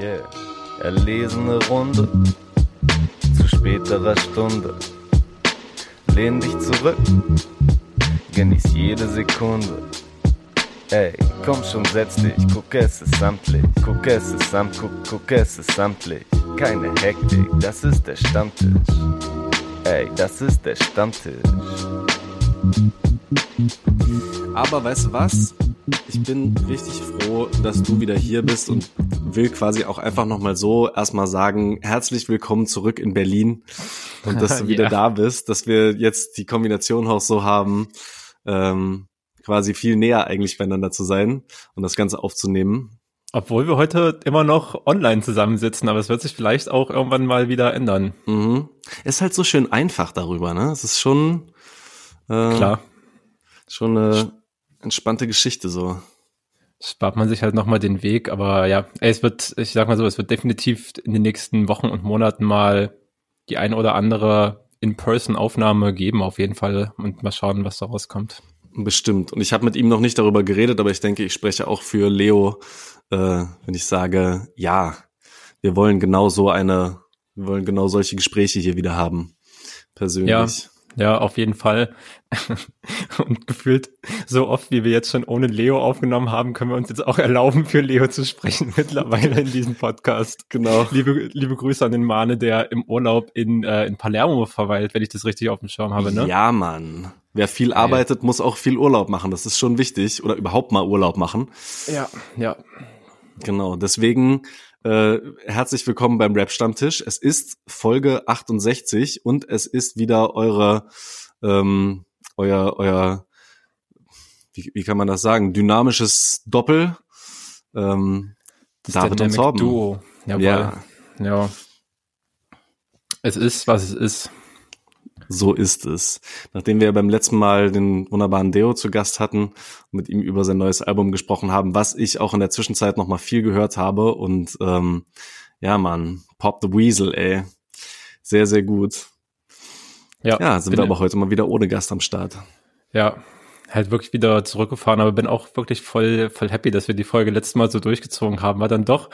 Yeah, erlesene Runde zu späterer Stunde. Lehn dich zurück, genieß jede Sekunde. Ey, komm schon, setz dich, guck es ist samtlich, guck es ist samt, guck, guck es ist samtlich. Keine Hektik, das ist der Stammtisch. Ey, das ist der Stammtisch. Aber weißt du was? Ich bin richtig froh, dass du wieder hier bist und will quasi auch einfach nochmal so erstmal sagen, herzlich willkommen zurück in Berlin und dass du wieder Ja. da bist, dass wir jetzt die Kombination auch so haben, ähm, quasi viel näher eigentlich beieinander zu sein und das Ganze aufzunehmen. Obwohl wir heute immer noch online zusammensitzen, aber es wird sich vielleicht auch irgendwann mal wieder ändern. Mhm. Ist halt so schön einfach darüber, ne? Es ist schon, äh, Klar. schon eine entspannte Geschichte so. Spart man sich halt nochmal den Weg, aber ja, es wird, ich sag mal so, es wird definitiv in den nächsten Wochen und Monaten mal die ein oder andere In-Person-Aufnahme geben, auf jeden Fall, und mal schauen, was da rauskommt. Bestimmt. Und ich habe mit ihm noch nicht darüber geredet, aber ich denke, ich spreche auch für Leo, äh, wenn ich sage, ja, wir wollen genau so eine, wir wollen genau solche Gespräche hier wieder haben. Persönlich. Ja, auf jeden Fall. Und gefühlt so oft, wie wir jetzt schon ohne Leo aufgenommen haben, können wir uns jetzt auch erlauben, für Leo zu sprechen mittlerweile in diesem Podcast. Genau. Liebe, liebe Grüße an den Mane, der im Urlaub in, äh, in Palermo verweilt, wenn ich das richtig auf dem Schirm habe, ne? Ja, Mann. Wer viel arbeitet, muss auch viel Urlaub machen. Das ist schon wichtig. Oder überhaupt mal Urlaub machen. Ja, ja. Genau. Deswegen äh, herzlich willkommen beim Rap-Stammtisch. Es ist Folge 68 und es ist wieder eure, ähm, euer, euer, wie, wie kann man das sagen, dynamisches Doppel. Ähm, Das David und Torben. Duo. Jawohl. Ja, ja. Es ist, was es ist. so ist es. Nachdem wir beim letzten Mal den wunderbaren Deo zu Gast hatten und mit ihm über sein neues Album gesprochen haben, was ich auch in der Zwischenzeit noch mal viel gehört habe und ähm, ja, Mann, Pop the Weasel, ey. Sehr, sehr gut. Ja, sind wir aber heute mal wieder ohne Gast am Start. Ja, halt wirklich wieder zurückgefahren, aber bin auch wirklich voll, voll happy, dass wir die Folge letztes Mal so durchgezogen haben, weil dann doch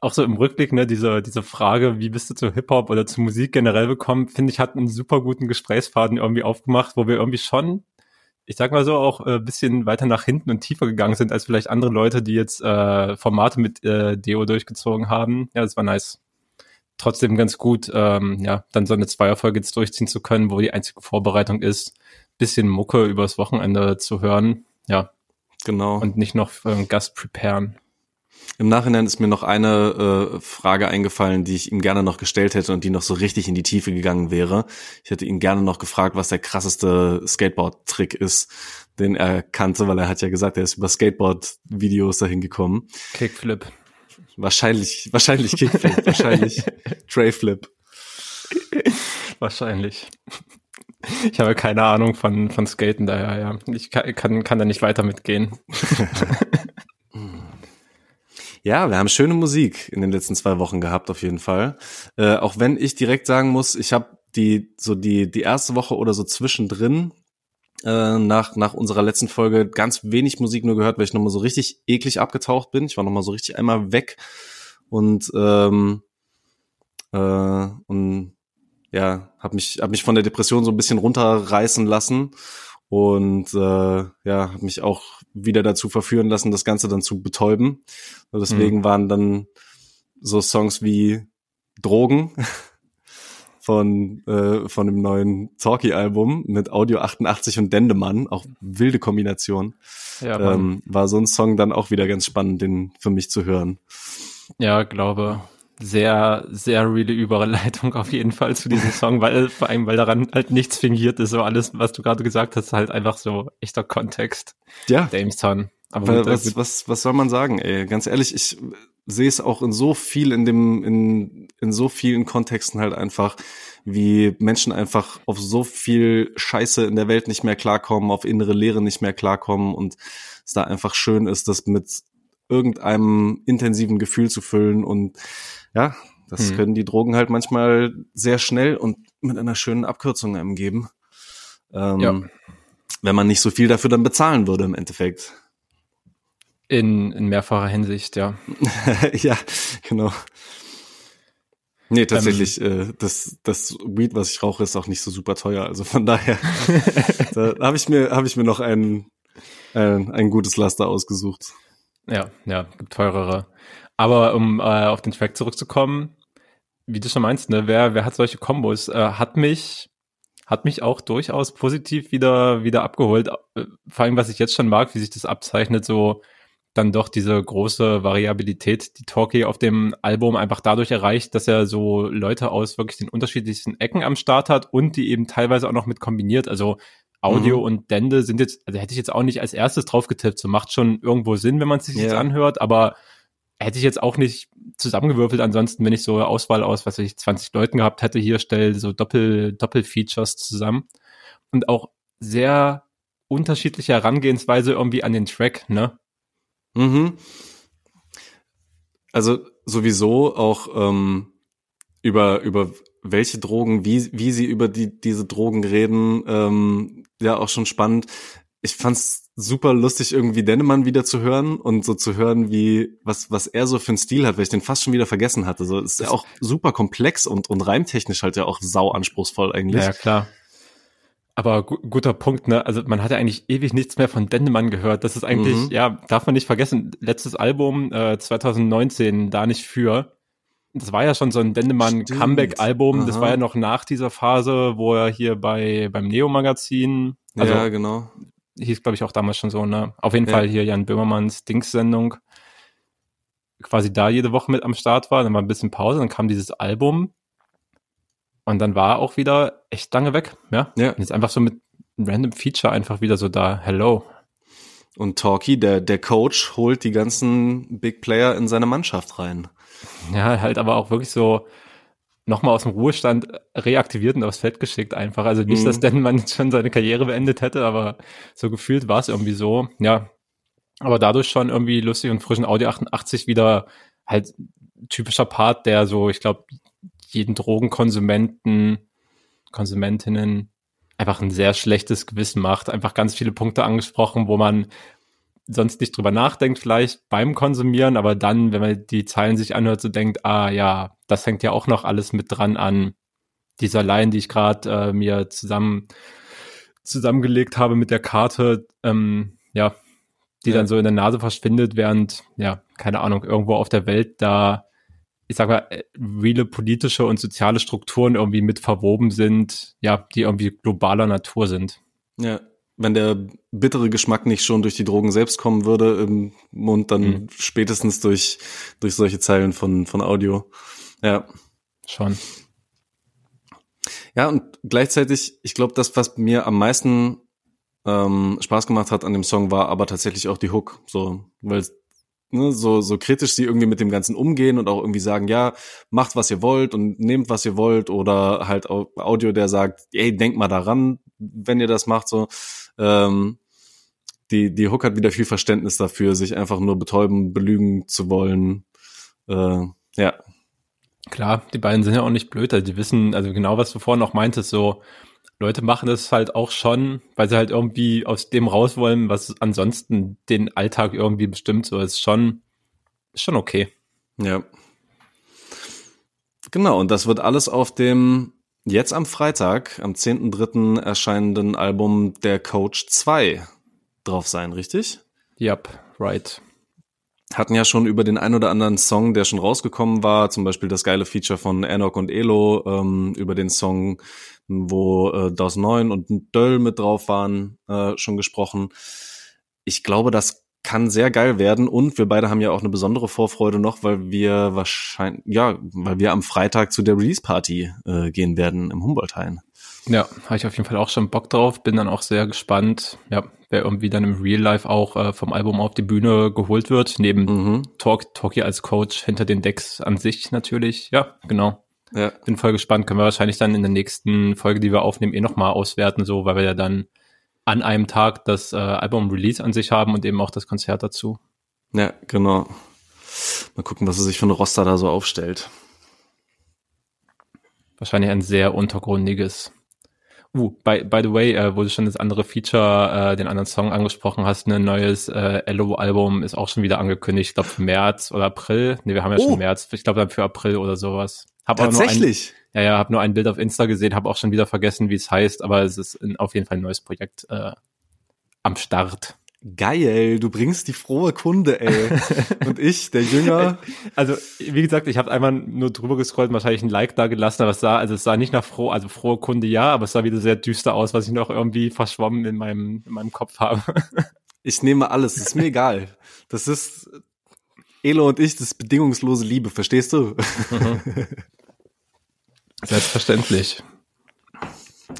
auch so im Rückblick, ne, diese, diese Frage, wie bist du zu Hip-Hop oder zu Musik generell bekommen, finde ich, hat einen super guten Gesprächsfaden irgendwie aufgemacht, wo wir irgendwie schon, ich sag mal so, auch äh, bisschen weiter nach hinten und tiefer gegangen sind, als vielleicht andere Leute, die jetzt äh, Formate mit äh, Deo durchgezogen haben. Ja, das war nice. Trotzdem ganz gut, ähm, ja, dann so eine Zweierfolge jetzt durchziehen zu können, wo die einzige Vorbereitung ist, bisschen Mucke übers Wochenende zu hören, ja, Genau. und nicht noch einen Gast preparen. Im Nachhinein ist mir noch eine äh, Frage eingefallen, die ich ihm gerne noch gestellt hätte und die noch so richtig in die Tiefe gegangen wäre. Ich hätte ihn gerne noch gefragt, was der krasseste Skateboard-Trick ist, den er kannte, weil er hat ja gesagt, er ist über Skateboard-Videos dahin gekommen. Kickflip. Wahrscheinlich, wahrscheinlich Kickflip, wahrscheinlich Trayflip. Wahrscheinlich. Ich habe keine Ahnung von, von Skaten, daher, ja. Ich kann, kann, kann da nicht weiter mitgehen. Ja, wir haben schöne Musik in den letzten zwei Wochen gehabt, auf jeden Fall. Äh, auch wenn ich direkt sagen muss, ich habe die so die die erste Woche oder so zwischendrin äh, nach nach unserer letzten Folge ganz wenig Musik nur gehört, weil ich noch mal so richtig eklig abgetaucht bin. Ich war noch mal so richtig einmal weg und ähm, äh, und ja, habe mich hab mich von der Depression so ein bisschen runterreißen lassen und äh, ja, habe mich auch wieder dazu verführen lassen, das Ganze dann zu betäuben. Und deswegen waren dann so Songs wie Drogen von äh, von dem neuen Talkie-Album mit Audio 88 und Dendemann, auch wilde Kombination. Ja, Mann. Ähm, war so ein Song dann auch wieder ganz spannend, den für mich zu hören. ja, glaube. Sehr, sehr reale Überleitung auf jeden Fall zu diesem Song, weil vor allem, weil daran halt nichts fingiert ist, so alles, was du gerade gesagt hast, halt einfach so echter Kontext. Ja, Jamestown. Aber was, was, was soll man sagen, ey? Ganz ehrlich, ich sehe es auch in so viel in dem, in, in so vielen Kontexten halt einfach, wie Menschen einfach auf so viel Scheiße in der Welt nicht mehr klarkommen, auf innere Leere nicht mehr klarkommen und es da einfach schön ist, das mit irgendeinem intensiven Gefühl zu füllen und ja, das Hm. können die Drogen halt manchmal sehr schnell und mit einer schönen Abkürzung einem geben. Ähm, Ja. Wenn man nicht so viel dafür dann bezahlen würde im Endeffekt. In, in mehrfacher Hinsicht, ja. ja, genau. Nee, tatsächlich, ähm, äh, das, das Weed, was ich rauche, ist auch nicht so super teuer. Also von daher, da habe ich mir, habe ich mir noch ein, ein, ein gutes Laster ausgesucht. Ja, ja, gibt teurere. Aber um äh, auf den Track zurückzukommen, wie du schon meinst, ne, wer, wer hat solche Kombos? Äh, hat mich, hat mich auch durchaus positiv wieder, wieder abgeholt. Äh, vor allem, was ich jetzt schon mag, wie sich das abzeichnet, so dann doch diese große Variabilität, die Talkie auf dem Album einfach dadurch erreicht, dass er so Leute aus wirklich den unterschiedlichsten Ecken am Start hat und die eben teilweise auch noch mit kombiniert. Also Audio mhm. und Dende sind jetzt, also hätte ich jetzt auch nicht als erstes drauf getippt. So macht schon irgendwo Sinn, wenn man es sich yeah. jetzt anhört, aber hätte ich jetzt auch nicht zusammengewürfelt. Ansonsten, wenn ich so eine Auswahl aus, was ich, 20 Leuten gehabt hätte, hier stell so Doppel, Doppel-Features zusammen. Und auch sehr unterschiedliche Herangehensweise irgendwie an den Track, ne? Mhm. Also sowieso auch ähm, über über welche Drogen, wie wie sie über die diese Drogen reden, ähm, ja auch schon spannend. Ich fand's super lustig irgendwie Dennemann wieder zu hören und so zu hören, wie was was er so für einen Stil hat, weil ich den fast schon wieder vergessen hatte. So ist ja auch super komplex und und reimtechnisch halt ja auch sau anspruchsvoll eigentlich. Ja klar. Aber gu guter Punkt, ne? Also man hat ja eigentlich ewig nichts mehr von Dendemann gehört. Das ist eigentlich, mhm. ja, darf man nicht vergessen, letztes Album äh, 2019, da nicht für. Das war ja schon so ein Dendemann Comeback-Album. Das war ja noch nach dieser Phase, wo er hier bei beim Neo-Magazin, also ja, genau. hieß, glaube ich, auch damals schon so, ne? Auf jeden ja. Fall hier Jan Böhmermanns Dings-Sendung quasi da jede Woche mit am Start war. Dann war ein bisschen Pause, dann kam dieses Album und dann war er auch wieder echt lange weg, ja. ja. Und jetzt einfach so mit random Feature einfach wieder so da, hello. Und Talkie, der, der Coach, holt die ganzen Big Player in seine Mannschaft rein. Ja, halt aber auch wirklich so nochmal aus dem Ruhestand reaktiviert und aufs Feld geschickt einfach. Also nicht, mhm. dass Denman jetzt schon seine Karriere beendet hätte, aber so gefühlt war es irgendwie so. Ja, aber dadurch schon irgendwie lustig und frischen Audio 88 wieder halt typischer Part, der so, ich glaube, jeden Drogenkonsumenten, Konsumentinnen einfach ein sehr schlechtes Gewissen macht. Einfach ganz viele Punkte angesprochen, wo man sonst nicht drüber nachdenkt, vielleicht beim Konsumieren, aber dann, wenn man die Zeilen sich anhört, so denkt, ah ja, das hängt ja auch noch alles mit dran an dieser Line, die ich gerade äh, mir zusammen zusammengelegt habe mit der Karte, ähm, ja, die ja. dann so in der Nase verschwindet, während, ja, keine Ahnung, irgendwo auf der Welt da ich sag mal, äh, reale politische und soziale Strukturen irgendwie mit verwoben sind, ja, die irgendwie globaler Natur sind. Ja, wenn der bittere Geschmack nicht schon durch die Drogen selbst kommen würde im Mund, dann mhm. spätestens durch, durch solche Zeilen von, von Audio. Ja. Schon. Ja, und gleichzeitig, ich glaube, das, was mir am meisten ähm, Spaß gemacht hat an dem Song, war aber tatsächlich auch die Hook. So, weil ne, so, so kritisch sie irgendwie mit dem Ganzen umgehen und auch irgendwie sagen, ja, macht, was ihr wollt und nehmt, was ihr wollt oder halt Audio, der sagt, ey, denkt mal daran, wenn ihr das macht, so. Ähm, die, die Hook hat wieder viel Verständnis dafür, sich einfach nur betäuben, belügen zu wollen. Äh, ja. Klar, die beiden sind ja auch nicht blöd, also die wissen, also genau was du vorhin noch meintest, so, Leute machen das halt auch schon, weil sie halt irgendwie aus dem raus wollen, was ansonsten den Alltag irgendwie bestimmt. So ist schon, ist schon okay. Ja. Genau, und das wird alles auf dem jetzt am Freitag, am 10.3. erscheinenden Album Der Coach 2 drauf sein, richtig? Yep, right. Hatten ja schon über den ein oder anderen Song, der schon rausgekommen war, zum Beispiel das geile Feature von Enoch und Elo, ähm, über den Song wo äh, DOS 9 und Döll mit drauf waren, äh, schon gesprochen. Ich glaube, das kann sehr geil werden und wir beide haben ja auch eine besondere Vorfreude noch, weil wir wahrscheinlich, ja, weil wir am Freitag zu der Release-Party äh, gehen werden im Humboldt-Hain. Ja, habe ich auf jeden Fall auch schon Bock drauf, bin dann auch sehr gespannt, ja, wer irgendwie dann im Real Life auch äh, vom Album auf die Bühne geholt wird, neben mhm. Talk, Talkie als Coach hinter den Decks an sich natürlich, ja, genau. Ja. Bin voll gespannt. Können wir wahrscheinlich dann in der nächsten Folge, die wir aufnehmen, eh nochmal auswerten, so, weil wir ja dann an einem Tag das äh, Album Release an sich haben und eben auch das Konzert dazu. Ja, genau. Mal gucken, was er sich für eine Roster da so aufstellt. Wahrscheinlich ein sehr untergrundiges. Uh, by, by the way, äh, wo du schon das andere Feature, äh, den anderen Song angesprochen hast, ein neues äh, Ello-Album ist auch schon wieder angekündigt. Ich glaube März oder April. Nee, wir haben ja Oh. schon März. Ich glaube dann für April oder sowas. Hab Tatsächlich. Ein, ja, ja, habe nur ein Bild auf Insta gesehen, habe auch schon wieder vergessen, wie es heißt, aber es ist ein, auf jeden Fall ein neues Projekt äh, am Start. Geil, du bringst die frohe Kunde, ey. Und ich, der Jünger. Also, wie gesagt, ich habe einmal nur drüber gescrollt, wahrscheinlich ein Like da gelassen, aber es sah, also es sah nicht nach froh, also frohe Kunde ja, aber es sah wieder sehr düster aus, was ich noch irgendwie verschwommen in meinem, in meinem Kopf habe. Ich nehme alles, ist mir egal. Das ist Elo und ich, das ist bedingungslose Liebe, verstehst du? Selbstverständlich.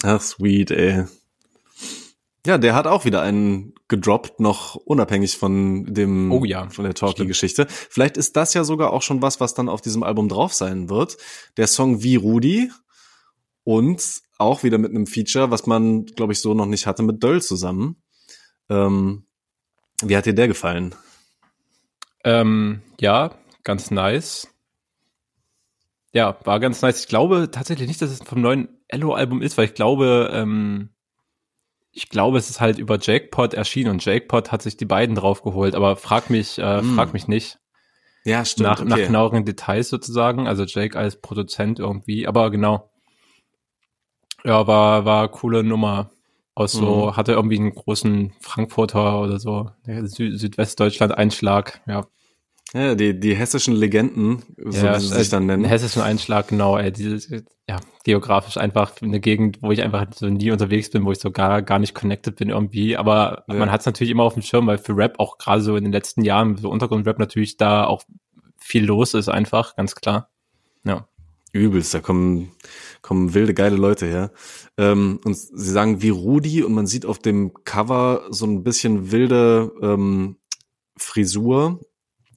Ach, sweet, ey. Ja, der hat auch wieder einen gedroppt, noch unabhängig von dem, Oh ja, von der Talkie-Geschichte. Vielleicht ist das ja sogar auch schon was, was dann auf diesem Album drauf sein wird. Der Song Wie Rudi und auch wieder mit einem Feature, was man, glaube ich, so noch nicht hatte, mit Döll zusammen. Ähm, wie hat dir der gefallen? Ähm, ja, ganz nice. Ja, war ganz nice. Ich glaube tatsächlich nicht, dass es vom neuen Ello-Album ist, weil ich glaube, ähm, ich glaube, es ist halt über Jackpot erschienen und Jackpot hat sich die beiden draufgeholt, aber frag mich, äh, Hm. frag mich nicht. Ja, stimmt. nach, nach okay. genaueren Details sozusagen, also Jake als Produzent irgendwie, aber genau. Ja, war, war coole Nummer. Aus so, Mhm. hatte irgendwie einen großen Frankfurter oder so, Sü Südwestdeutschland-Einschlag, ja. Ja, die, die hessischen Legenden, so ja, wie sie sich dann nennen. Hessischen Einschlag, genau, ey, dieses, ja, geografisch einfach eine Gegend, wo ich einfach so nie unterwegs bin, wo ich so gar, gar nicht connected bin irgendwie, aber Ja. man hat es natürlich immer auf dem Schirm, weil für Rap auch gerade so in den letzten Jahren, so Untergrundrap natürlich da auch viel los ist einfach, ganz klar. Ja. Übelst, da kommen, kommen wilde, geile Leute her. Ähm, und sie sagen wie Rudi und man sieht auf dem Cover so ein bisschen wilde ähm, Frisur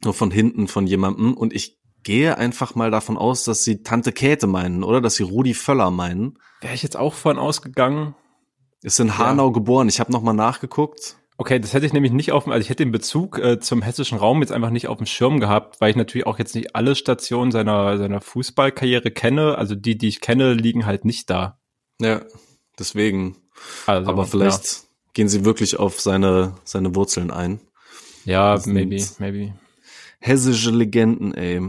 nur von hinten von jemandem und ich gehe einfach mal davon aus, dass sie Tante Käthe meinen, oder? Dass sie Rudi Völler meinen. Wäre ich jetzt auch von ausgegangen. Ist in Hanau geboren. Ich habe noch mal nachgeguckt. Okay, das hätte ich nämlich nicht auf dem, also ich hätte den Bezug äh, zum hessischen Raum jetzt einfach nicht auf dem Schirm gehabt, weil ich natürlich auch jetzt nicht alle Stationen seiner, seiner Fußballkarriere kenne. Also die, die ich kenne, liegen halt nicht da. Ja, deswegen. Also, Aber vielleicht gehen sie wirklich auf seine, seine Wurzeln ein. Ja, ja maybe, maybe. Hessische Legenden, ey.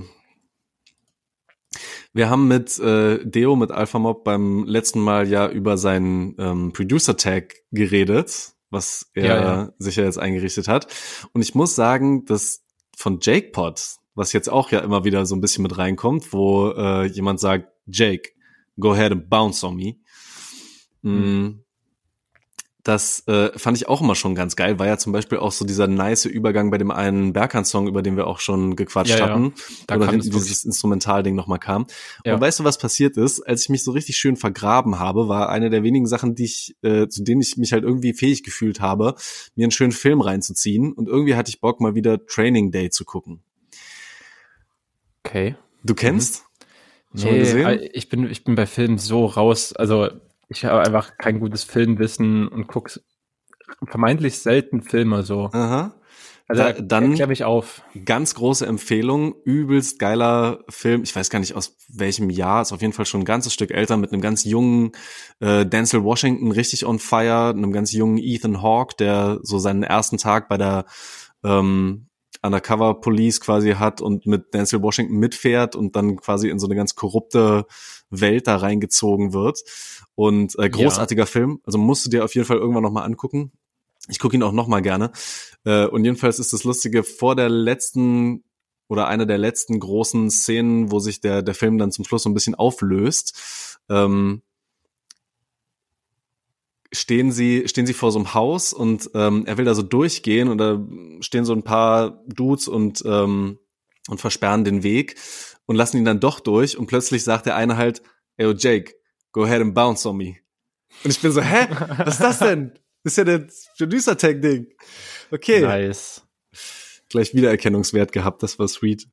Wir haben mit äh, Deo, mit Alpha Mob beim letzten Mal ja über seinen ähm, Producer-Tag geredet, was er Ja, ja. sich ja jetzt eingerichtet hat. Und ich muss sagen, dass von Jake Pot, was jetzt auch ja immer wieder so ein bisschen mit reinkommt, wo äh, jemand sagt, Jake, go ahead and bounce on me. Mm, Das äh, fand ich auch immer schon ganz geil. War ja zum Beispiel auch so dieser nice Übergang bei dem einen Berkan-Song, über den wir auch schon gequatscht Ja, ja. hatten. Da wo dann kam hinten es dieses Instrumentalding nochmal kam. Ja. Und weißt du, was passiert ist? Als ich mich so richtig schön vergraben habe, war eine der wenigen Sachen, die ich, äh, zu denen ich mich halt irgendwie fähig gefühlt habe, mir einen schönen Film reinzuziehen. Und irgendwie hatte ich Bock, mal wieder Training Day zu gucken. Okay. Du kennst? Mal Nee, äh, ich bin, ich bin bei Filmen so raus. Also ich habe einfach kein gutes Filmwissen und guck vermeintlich selten Filme so. Aha. Also Da- dann- erklär mich auf. Ganz große Empfehlung, übelst geiler Film. Ich weiß gar nicht aus welchem Jahr, ist auf jeden Fall schon ein ganzes Stück älter, mit einem ganz jungen äh, Denzel Washington richtig on fire, einem ganz jungen Ethan Hawke, der so seinen ersten Tag bei der ähm, Undercover Police quasi hat und mit Denzel Washington mitfährt und dann quasi in so eine ganz korrupte Welt da reingezogen wird. Und äh, großartiger Film, also musst du dir auf jeden Fall irgendwann nochmal angucken. Ich gucke ihn auch nochmal gerne. Äh, und jedenfalls ist das Lustige, vor der letzten oder einer der letzten großen Szenen, wo sich der, der Film dann zum Schluss so ein bisschen auflöst, ähm, stehen sie, stehen sie vor so einem Haus und ähm, er will da so durchgehen und da stehen so ein paar Dudes und, ähm, und versperren den Weg und lassen ihn dann doch durch und plötzlich sagt der eine halt, ey, Jake, go ahead and bounce on me. Und ich bin so, hä? Was ist das denn? Das ist ja der Producer-Tag-Ding. Okay. Nice. Gleich Wiedererkennungswert gehabt, das war sweet.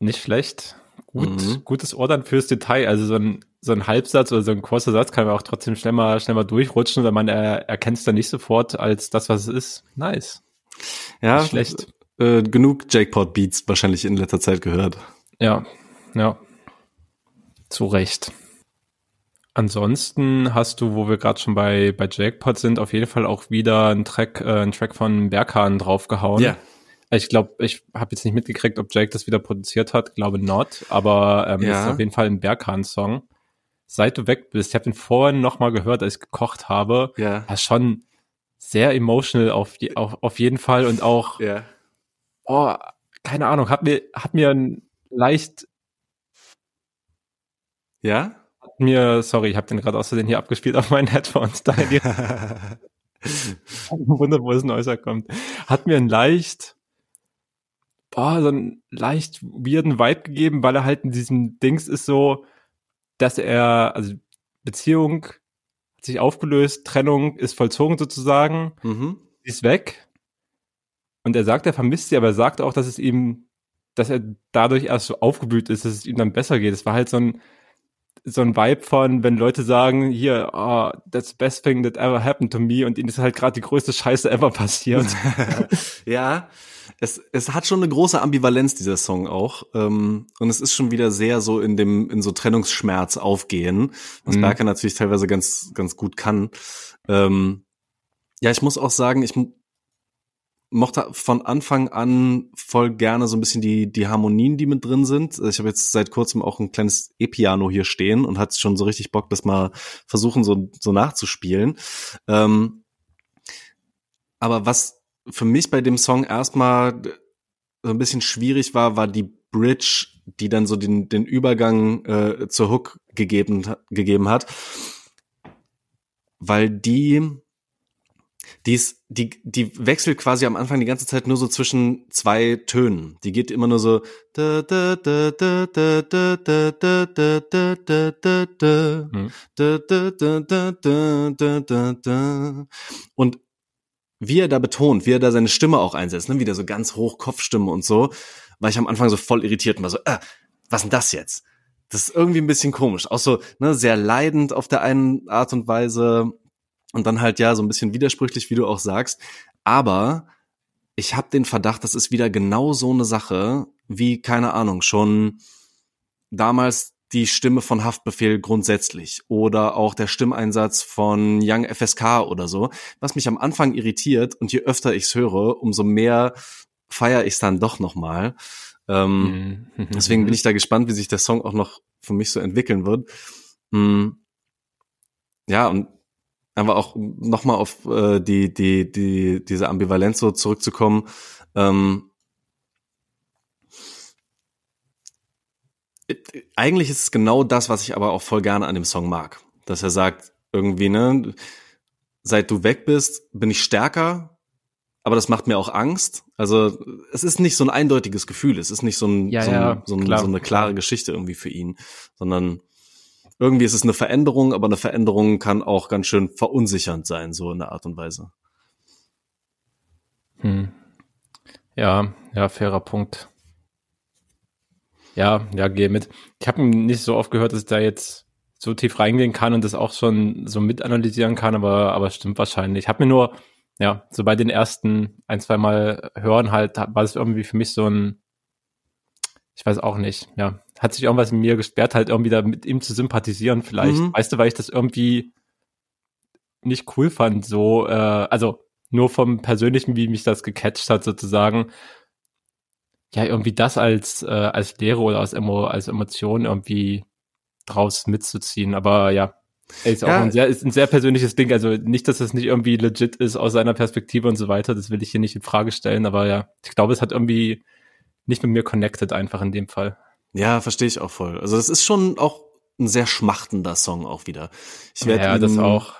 Nicht schlecht. Gut, Mhm. gutes Ohr dann fürs Detail. Also so ein, so ein Halbsatz oder so ein kurzer Satz kann man auch trotzdem schnell mal, schnell mal durchrutschen, weil man er, erkennt es dann nicht sofort als das, was es ist. Nice. Ja, Nicht schlecht. Äh, genug Jackpot-Beats wahrscheinlich in letzter Zeit gehört. Ja, ja. Zu Recht. Ansonsten hast du, wo wir gerade schon bei, bei Jackpot sind, auf jeden Fall auch wieder einen Track, äh, einen Track von Berghahn draufgehauen. Ja. Ich glaube, ich habe jetzt nicht mitgekriegt, ob Jake das wieder produziert hat. Glaube not, aber ähm, Ja. ist auf jeden Fall ein Berghahn-Song. Seit du weg bist, ich habe den vorhin noch mal gehört, als ich gekocht habe. Ja. Das ist schon sehr emotional auf, die, auf, auf jeden Fall und auch, Ja. oh, keine Ahnung, hat mir, hat mir ein leicht, Ja? hat mir, sorry, ich habe den gerade aus Versehen hier abgespielt auf meinen Headphones, die Wunder, wo es Neuser kommt. Hat mir ein leicht, boah, so einen leicht weirden Vibe gegeben, weil er halt in diesem Dings ist so, dass er, also Beziehung hat sich aufgelöst, Trennung ist vollzogen sozusagen, mhm. sie ist weg. Und er sagt, er vermisst sie, aber er sagt auch, dass es ihm, dass er dadurch erst so aufgeblüht ist, dass es ihm dann besser geht. Es war halt so ein, so ein Vibe von, wenn Leute sagen, hier, oh, that's the best thing that ever happened to me und ihnen ist halt gerade die größte Scheiße ever passiert. ja, es, es hat schon eine große Ambivalenz, dieser Song auch. Ähm, und es ist schon wieder sehr so in dem, in so Trennungsschmerz aufgehen, was Mhm. Berker natürlich teilweise ganz, ganz gut kann. Ähm, ja, ich muss auch sagen, ich mochte von Anfang an voll gerne so ein bisschen die, die Harmonien, die mit drin sind. Ich habe jetzt seit kurzem auch ein kleines E-Piano hier stehen und hatte schon so richtig Bock, das mal versuchen, so, so nachzuspielen. Ähm, aber was für mich bei dem Song erstmal so ein bisschen schwierig war, war die Bridge, die dann so den, den Übergang äh, zur Hook gegeben, gegeben hat. Weil die, die ist, die, die wechselt quasi am Anfang die ganze Zeit nur so zwischen zwei Tönen. Die geht immer nur so und wie er da betont, wie er da seine Stimme auch einsetzt, ne? wieder so ganz hoch Kopfstimme und so, war ich am Anfang so voll irritiert und war so, äh, was denn das jetzt? Das ist irgendwie ein bisschen komisch. Auch so ne, sehr leidend auf der einen Art und Weise, und dann halt ja so ein bisschen widersprüchlich, wie du auch sagst. Aber ich habe den Verdacht, das ist wieder genau so eine Sache, wie, keine Ahnung, schon damals die Stimme von Haftbefehl grundsätzlich oder auch der Stimmeinsatz von Young FSK oder so, was mich am Anfang irritiert und je öfter ich's höre, umso mehr feiere ich es dann doch nochmal. Ähm, Mhm. Deswegen bin ich da gespannt, wie sich der Song auch noch für mich so entwickeln wird. Mm. Ja, und aber auch nochmal auf äh, die, die, die, diese Ambivalenz so zurückzukommen. Ähm, äh, eigentlich ist es genau das, was ich aber auch voll gerne an dem Song mag. Dass er sagt, irgendwie, ne, seit du weg bist, bin ich stärker, aber das macht mir auch Angst. Also es ist nicht so ein eindeutiges Gefühl, es ist nicht so, ein, Ja, so, ein, ja, so, ein, so eine klare Geschichte irgendwie für ihn, sondern irgendwie ist es eine Veränderung, aber eine Veränderung kann auch ganz schön verunsichernd sein, so in der Art und Weise. Hm. Ja, ja, fairer Punkt. Ja, ja, gehe mit. Ich habe nicht so oft gehört, dass ich da jetzt so tief reingehen kann und das auch schon so mitanalysieren kann, aber, aber stimmt wahrscheinlich. Ich habe mir nur, ja, so bei den ersten ein, zwei Mal hören halt, war das irgendwie für mich so ein, ich weiß auch nicht, ja, hat sich irgendwas in mir gesperrt, halt irgendwie da mit ihm zu sympathisieren vielleicht. Mhm. Weißt du, weil ich das irgendwie nicht cool fand, so, äh, also nur vom Persönlichen, wie mich das gecatcht hat, sozusagen. Ja, irgendwie das als, äh, als Lehre oder als, Emo als Emotion irgendwie draus mitzuziehen. Aber ja, ist auch Ja. ein sehr, ist ein sehr persönliches Ding. Also nicht, dass das nicht irgendwie legit ist aus seiner Perspektive und so weiter. Das will ich hier nicht in Frage stellen. Aber ja, ich glaube, es hat irgendwie nicht mit mir connected einfach in dem Fall. Ja, verstehe ich auch voll. Also das ist schon auch ein sehr schmachtender Song auch wieder. Ich werd Ja, das auch.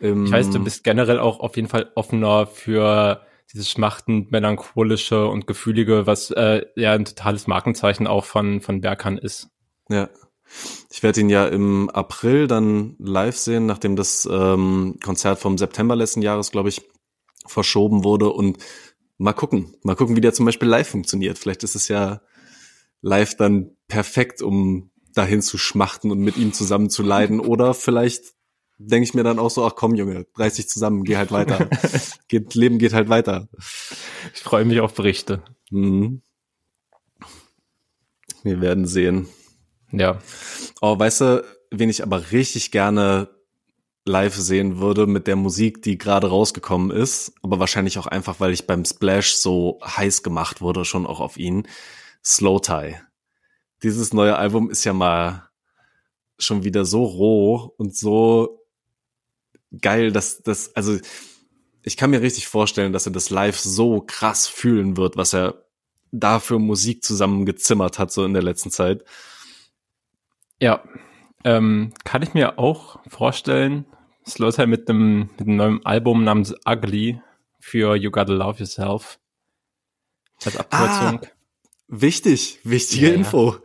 Im, Ich weiß, du bist generell auch auf jeden Fall offener für dieses schmachtend melancholische und gefühlige, was äh, ja ein totales Markenzeichen auch von von Berkan ist. Ja. Ich werde ihn ja im April dann live sehen, nachdem das ähm, Konzert vom September letzten Jahres, glaube ich, verschoben wurde. Und mal gucken, mal gucken, wie der zum Beispiel live funktioniert. Vielleicht ist es ja live dann perfekt, um dahin zu schmachten und mit ihm zusammen zu leiden. Oder vielleicht denke ich mir dann auch so, ach komm, Junge, reiß dich zusammen, geh halt weiter. geht, Leben geht halt weiter. Ich freue mich auf Berichte. Mhm. Wir werden sehen. Ja. Oh, weißt du, wen ich aber richtig gerne live sehen würde mit der Musik, die gerade rausgekommen ist, aber wahrscheinlich auch einfach, weil ich beim Splash so heiß gemacht wurde, schon auch auf ihn. Slow Tie. Dieses neue Album ist ja mal schon wieder so roh und so geil, dass das, also ich kann mir richtig vorstellen, dass er das live so krass fühlen wird, was er da für Musik zusammengezimmert hat, so in der letzten Zeit. Ja, ähm, kann ich mir auch vorstellen. Slowthai mit einem, mit einem neuen Album namens Ugly für You Gotta Love Yourself. Als Abkürzung. Ah, wichtig, wichtige ja, Info.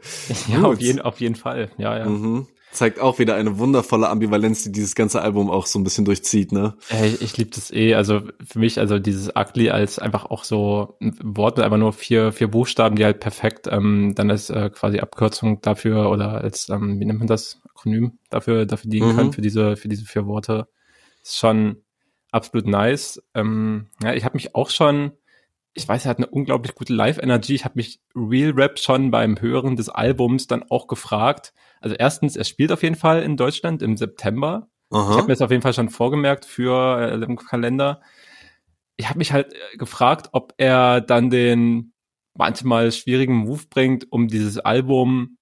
Ja, ja auf, jeden, auf jeden Fall. Ja, ja. Mhm zeigt auch wieder eine wundervolle Ambivalenz, die dieses ganze Album auch so ein bisschen durchzieht, ne? Hey, ich liebe das eh. Also für mich, also dieses Ugly als einfach auch so ein Wort mit einfach nur vier, vier Buchstaben, die halt perfekt ähm, dann als äh, quasi Abkürzung dafür oder als, ähm, wie nennt man das, Akronym dafür, dafür dienen mhm. kann, für diese, für diese vier Worte. Ist schon absolut nice. Ähm, ja, ich habe mich auch schon ich weiß, er hat eine unglaublich gute Live-Energy. Ich habe mich Real Rap schon beim Hören des Albums dann auch gefragt. Also erstens, er spielt auf jeden Fall in Deutschland im September. Aha. Ich habe mir das auf jeden Fall schon vorgemerkt für äh, im Kalender. Ich habe mich halt äh, gefragt, ob er dann den manchmal schwierigen Move bringt, um dieses Album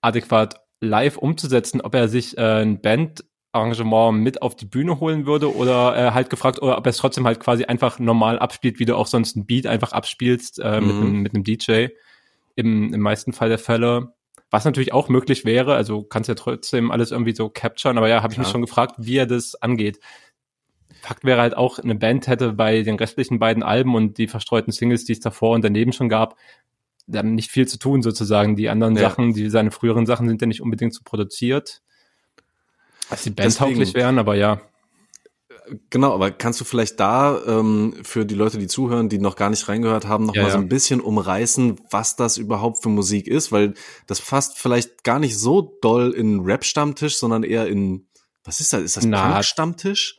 adäquat live umzusetzen, ob er sich äh, ein Band Arrangement mit auf die Bühne holen würde oder äh, halt gefragt, oder ob er es trotzdem halt quasi einfach normal abspielt, wie du auch sonst ein Beat einfach abspielst äh, mhm. mit, einem, mit einem DJ im, im meisten Fall der Fälle. Was natürlich auch möglich wäre, also kannst ja trotzdem alles irgendwie so capturen, aber ja, habe ich mich schon gefragt, wie er das angeht. Fakt wäre halt auch, eine Band hätte bei den restlichen beiden Alben und die verstreuten Singles, die es davor und daneben schon gab, dann nicht viel zu tun sozusagen. Die anderen ja. Sachen, die seine früheren Sachen sind ja nicht unbedingt so produziert. Dass die Band tauglich wären, aber ja. Genau, aber kannst du vielleicht da ähm, für die Leute, die zuhören, die noch gar nicht reingehört haben, noch ja, mal so ein bisschen umreißen, was das überhaupt für Musik ist, weil das fasst vielleicht gar nicht so doll in Rap-Stammtisch, sondern eher in was ist das? Ist das Punk-Stammtisch?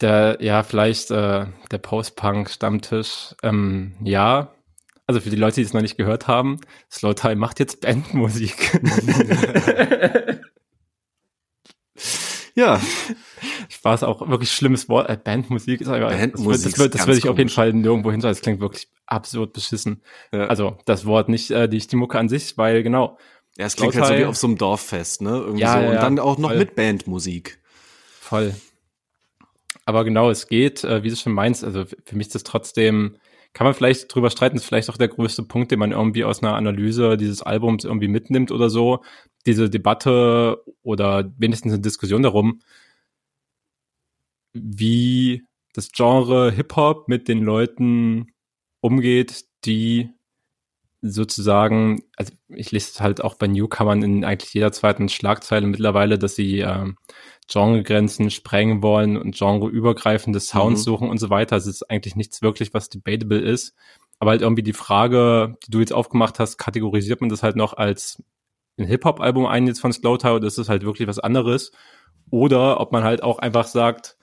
Der, ja, vielleicht äh, der Post-Punk-Stammtisch. Ähm, ja, also für die Leute, die es noch nicht gehört haben, Slow Time macht jetzt Bandmusik. Ja. Spaß auch wirklich schlimmes Wort. Äh, Bandmusik ist aber, Bandmusik das, wird, das, das würde ich auf jeden Fall nirgendwo hinschreiben. Das klingt wirklich absurd beschissen. Ja. Also das Wort nicht äh, die Stimucke an sich, weil genau. Ja, es klingt halt so wie auf so einem Dorffest, ne? Irgendwie ja, so. Und ja, dann auch noch voll. mit Bandmusik. Voll. Aber genau, es geht, äh, wie du schon meinst, also für mich ist das trotzdem, kann man vielleicht drüber streiten, ist vielleicht auch der größte Punkt, den man irgendwie aus einer Analyse dieses Albums irgendwie mitnimmt oder so, diese Debatte oder wenigstens eine Diskussion darum, wie das Genre Hip-Hop mit den Leuten umgeht, die sozusagen, also ich lese halt auch bei Newcomern in eigentlich jeder zweiten Schlagzeile mittlerweile, dass sie äh, Genregrenzen sprengen wollen und genreübergreifende Sounds mhm. suchen und so weiter. Es ist eigentlich nichts wirklich, was debatable ist. Aber halt irgendwie die Frage, die du jetzt aufgemacht hast, kategorisiert man das halt noch als ein Hip-Hop-Album ein jetzt von Slowtow, das ist halt wirklich was anderes. Oder ob man halt auch einfach sagt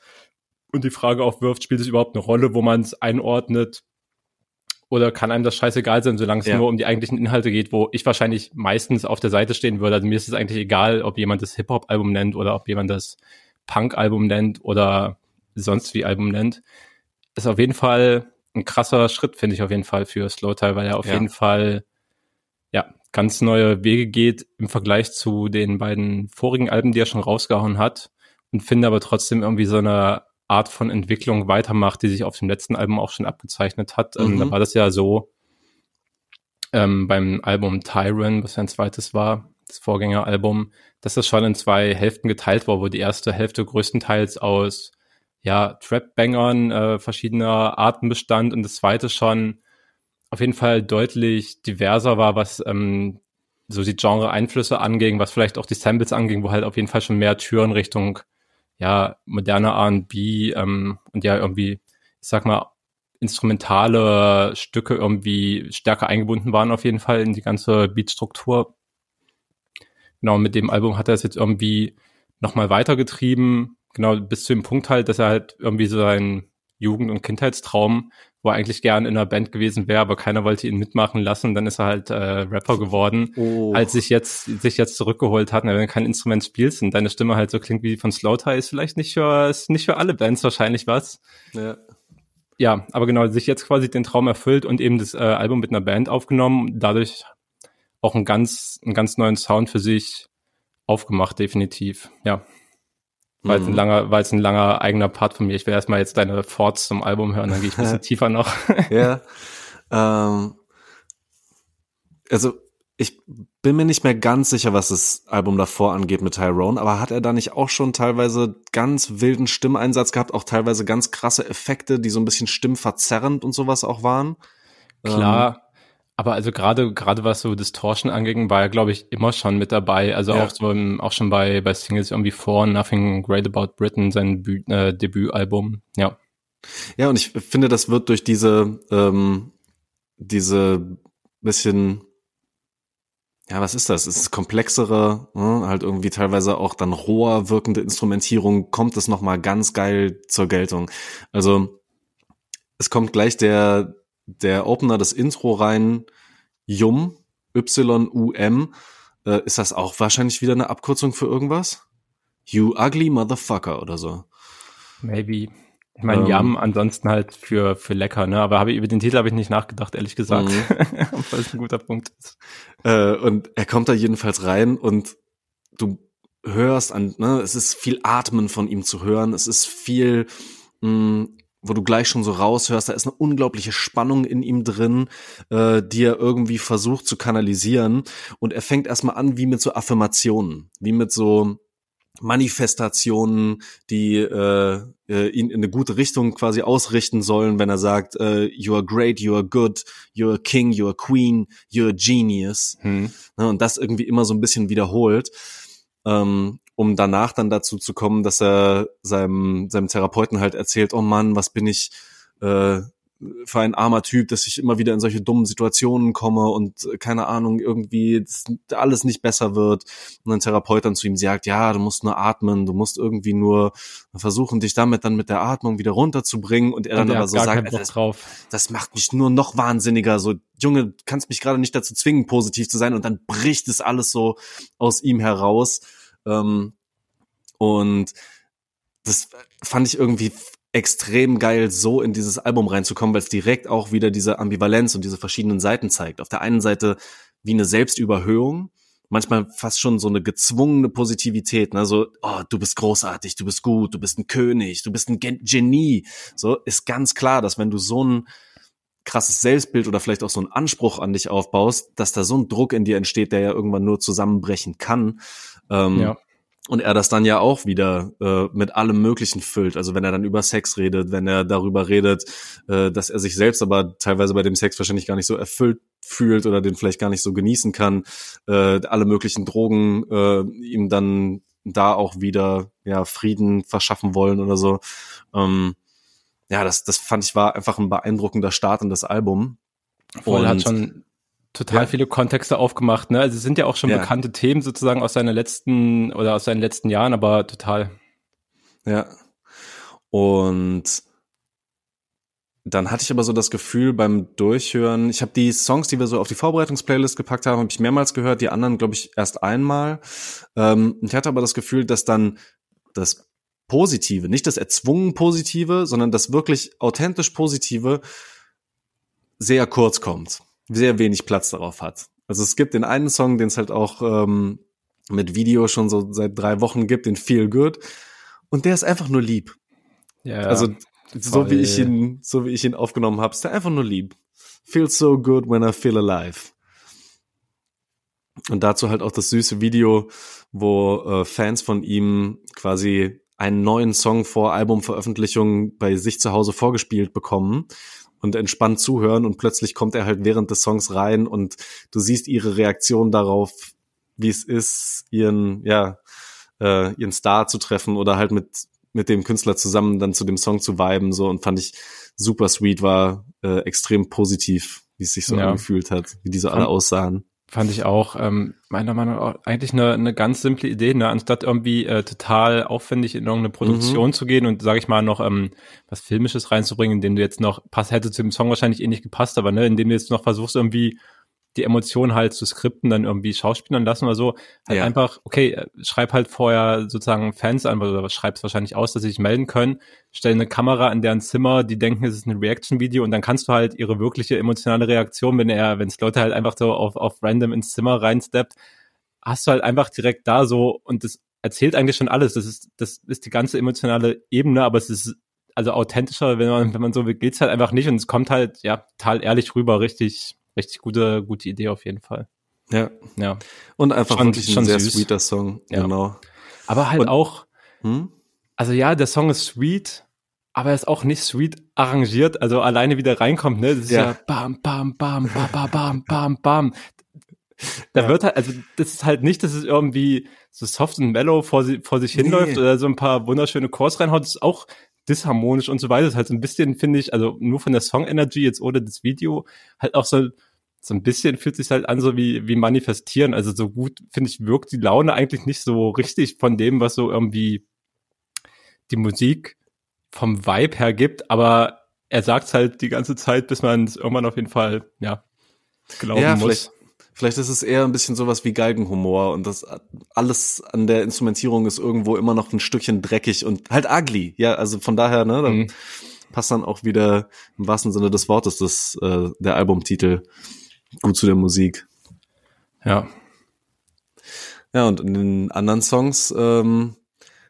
und die Frage aufwirft, spielt es überhaupt eine Rolle, wo man es einordnet? Oder kann einem das scheißegal sein, solange es ja. nur um die eigentlichen Inhalte geht, wo ich wahrscheinlich meistens auf der Seite stehen würde. Also mir ist es eigentlich egal, ob jemand das Hip-Hop-Album nennt oder ob jemand das Punk-Album nennt oder sonst wie Album nennt. Ist auf jeden Fall ein krasser Schritt, finde ich auf jeden Fall für Slowtie, weil er auf ja. jeden Fall ja, ganz neue Wege geht im Vergleich zu den beiden vorigen Alben, die er schon rausgehauen hat und finde aber trotzdem irgendwie so eine Art von Entwicklung weitermacht, die sich auf dem letzten Album auch schon abgezeichnet hat. Ähm, mhm. da war das ja so ähm, beim Album Tyron, was ein zweites war, das Vorgängeralbum, dass das schon in zwei Hälften geteilt war, wo die erste Hälfte größtenteils aus ja, Trap-Bangern äh, verschiedener Arten bestand und das zweite schon auf jeden Fall deutlich diverser war, was ähm, so die Genre-Einflüsse anging, was vielleicht auch die Samples anging, wo halt auf jeden Fall schon mehr Türen Richtung ja moderner R&B ähm, und ja irgendwie, ich sag mal, instrumentale Stücke irgendwie stärker eingebunden waren auf jeden Fall in die ganze Beatstruktur. Genau, mit dem Album hat er es jetzt irgendwie nochmal weitergetrieben, genau bis zu dem Punkt halt, dass er halt irgendwie so sein Jugend- und Kindheitstraum, wo er eigentlich gern in einer Band gewesen wäre, aber keiner wollte ihn mitmachen lassen. Dann ist er halt äh, Rapper geworden, oh. als sich jetzt sich jetzt zurückgeholt hat. wenn du kein Instrument spielst und deine Stimme halt so klingt wie von Slowthai, ist vielleicht nicht für ist nicht für alle Bands wahrscheinlich was. Ja. Ja, aber genau, sich jetzt quasi den Traum erfüllt und eben das äh, Album mit einer Band aufgenommen, dadurch auch einen ganz, einen ganz neuen Sound für sich aufgemacht, definitiv. Ja. Weil es ein mhm. langer, weil es ein langer eigener Part von mir. Ich will erstmal jetzt deine Thoughts zum Album hören, dann gehe ich ein bisschen tiefer noch. ja. Ähm, also ich bin mir nicht mehr ganz sicher, was das Album davor angeht mit Tyrone, aber hat er da nicht auch schon teilweise ganz wilden Stimmeinsatz gehabt, auch teilweise ganz krasse Effekte, die so ein bisschen stimmverzerrend und sowas auch waren? Klar, ähm, aber also gerade gerade was so Distortion anging, war er glaube ich immer schon mit dabei. Also ja. auch so im, auch schon bei bei Singles irgendwie vor Nothing Great About Britain sein Bü äh, Debütalbum. Ja. Ja und ich finde, das wird durch diese ähm, diese bisschen ja, was ist das? Es ist komplexere, ne? halt irgendwie teilweise auch dann roher wirkende Instrumentierung, kommt es nochmal ganz geil zur Geltung. Also es kommt gleich der der Opener, das Intro rein, Yum, Y-U-M, äh, ist das auch wahrscheinlich wieder eine Abkürzung für irgendwas? You ugly motherfucker oder so. Maybe. Ich meine, ähm, Yum ansonsten halt für, für lecker, ne? Aber hab ich, über den Titel habe ich nicht nachgedacht, ehrlich gesagt. Mhm. Weil es ein guter Punkt ist. Äh, und er kommt da jedenfalls rein und du hörst an, ne, es ist viel Atmen von ihm zu hören, es ist viel mh, wo du gleich schon so raushörst, da ist eine unglaubliche Spannung in ihm drin, äh, die er irgendwie versucht zu kanalisieren. Und er fängt erstmal an wie mit so Affirmationen, wie mit so Manifestationen, die äh, äh, ihn in eine gute Richtung quasi ausrichten sollen, wenn er sagt, äh, you are great, you are good, you're a king, you're a queen, you're a genius. Hm. Ne, und das irgendwie immer so ein bisschen wiederholt. Ähm, um danach dann dazu zu kommen, dass er seinem, seinem Therapeuten halt erzählt, oh Mann, was bin ich äh, für ein armer Typ, dass ich immer wieder in solche dummen Situationen komme und äh, keine Ahnung, irgendwie alles nicht besser wird. Und ein Therapeut dann zu ihm sagt, ja, du musst nur atmen, du musst irgendwie nur versuchen, dich damit dann mit der Atmung wieder runterzubringen. Und er dann aber so sagt, das, das macht mich nur noch wahnsinniger. So, Junge, kannst mich gerade nicht dazu zwingen, positiv zu sein. Und dann bricht es alles so aus ihm heraus. Ähm, und das fand ich irgendwie extrem geil, so in dieses Album reinzukommen, weil es direkt auch wieder diese Ambivalenz und diese verschiedenen Seiten zeigt. Auf der einen Seite wie eine Selbstüberhöhung, manchmal fast schon so eine gezwungene Positivität, ne? so, oh, du bist großartig, du bist gut, du bist ein König, du bist ein Genie. So ist ganz klar, dass wenn du so ein krasses Selbstbild oder vielleicht auch so einen Anspruch an dich aufbaust, dass da so ein Druck in dir entsteht, der ja irgendwann nur zusammenbrechen kann. Ähm, ja. Und er das dann ja auch wieder äh, mit allem Möglichen füllt. Also wenn er dann über Sex redet, wenn er darüber redet, äh, dass er sich selbst aber teilweise bei dem Sex wahrscheinlich gar nicht so erfüllt fühlt oder den vielleicht gar nicht so genießen kann, äh, alle möglichen Drogen äh, ihm dann da auch wieder ja Frieden verschaffen wollen oder so. Ähm, ja, das, das fand ich war einfach ein beeindruckender Start in das Album. Voll, und hat schon total ja. viele Kontexte aufgemacht. Ne? Also es sind ja auch schon ja. bekannte Themen sozusagen aus seinen letzten oder aus seinen letzten Jahren, aber total. Ja. Und dann hatte ich aber so das Gefühl beim Durchhören, ich habe die Songs, die wir so auf die Vorbereitungsplaylist gepackt haben, habe ich mehrmals gehört, die anderen glaube ich erst einmal. Ähm, ich hatte aber das Gefühl, dass dann das Positive, nicht das erzwungen Positive, sondern das wirklich authentisch Positive sehr kurz kommt sehr wenig Platz darauf hat. Also es gibt den einen Song, den es halt auch ähm, mit Video schon so seit drei Wochen gibt, den Feel Good. Und der ist einfach nur lieb. Ja. Also so wie ich ihn, so wie ich ihn aufgenommen habe, ist der einfach nur lieb. Feels so good when I feel alive. Und dazu halt auch das süße Video, wo äh, Fans von ihm quasi einen neuen Song vor Albumveröffentlichung bei sich zu Hause vorgespielt bekommen und entspannt zuhören und plötzlich kommt er halt während des Songs rein und du siehst ihre Reaktion darauf, wie es ist, ihren, ja, äh, ihren Star zu treffen oder halt mit, mit dem Künstler zusammen dann zu dem Song zu viben, so und fand ich super sweet, war äh, extrem positiv, wie es sich so ja. angefühlt hat, wie die so alle aussahen. Fand ich auch, ähm, meiner Meinung nach eigentlich eine, eine ganz simple Idee, ne? anstatt irgendwie äh, total aufwendig in irgendeine Produktion mhm. zu gehen und, sage ich mal, noch ähm, was Filmisches reinzubringen, indem du jetzt noch, pass hätte zu dem Song wahrscheinlich eh nicht gepasst, aber ne, indem du jetzt noch versuchst, irgendwie die Emotionen halt zu skripten, dann irgendwie Schauspielern lassen oder so. Halt ja. einfach, okay, äh, schreib halt vorher sozusagen Fans an, oder schreib's wahrscheinlich aus, dass sie sich melden können. Stell eine Kamera in deren Zimmer, die denken, es ist ein Reaction-Video und dann kannst du halt ihre wirkliche emotionale Reaktion, wenn er, wenn es Leute halt einfach so auf, auf random ins Zimmer reinsteppt, hast du halt einfach direkt da so und das erzählt eigentlich schon alles. Das ist, das ist die ganze emotionale Ebene, aber es ist also authentischer, wenn man, wenn man so will, geht's halt einfach nicht und es kommt halt, ja, total ehrlich rüber, richtig, richtig gute, gute Idee auf jeden Fall. Ja. Ja. Und einfach schon, wirklich ein sehr süß. sweeter Song. Ja. Genau. Aber halt Und, auch, hm? also ja, der Song ist sweet, aber er ist auch nicht sweet arrangiert, also alleine wieder reinkommt, ne? Das ist ja, ja bam, bam, bam, bam, bam, bam, bam, bam. Da ja. wird halt, also das ist halt nicht, dass es irgendwie so soft und mellow vor, vor sich hinläuft nee. oder so ein paar wunderschöne Chords reinhaut. Das ist auch disharmonisch und so weiter. Das ist halt so ein bisschen, finde ich, also nur von der Song Energy jetzt ohne das Video, halt auch so so ein bisschen fühlt sich halt an so wie, wie manifestieren. Also so gut, finde ich, wirkt die Laune eigentlich nicht so richtig von dem, was so irgendwie die Musik vom Vibe her gibt, aber er sagt halt die ganze Zeit, bis man es irgendwann auf jeden Fall, ja, glauben ja, muss. Vielleicht, ist es eher ein bisschen sowas wie Galgenhumor und das alles an der Instrumentierung ist irgendwo immer noch ein Stückchen dreckig und halt ugly. Ja, also von daher, ne, dann mhm. passt dann auch wieder im wahrsten Sinne des Wortes das, äh, der Albumtitel gut zu der Musik. Ja. Ja, und in den anderen Songs ähm,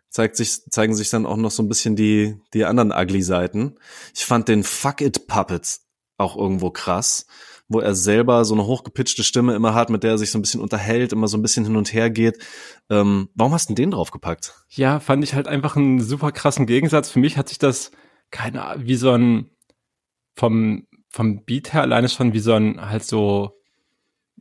zeigt sich, zeigen sich dann auch noch so ein bisschen die, die anderen ugly Seiten. Ich fand den Fuck It Puppets auch irgendwo krass, wo er selber so eine hochgepitchte Stimme immer hat, mit der er sich so ein bisschen unterhält, immer so ein bisschen hin und her geht. Ähm, warum hast du den draufgepackt? Ja, fand ich halt einfach einen super krassen Gegensatz. Für mich hat sich das, keine Ahnung, wie so ein vom vom Beat her alleine schon wie so ein halt so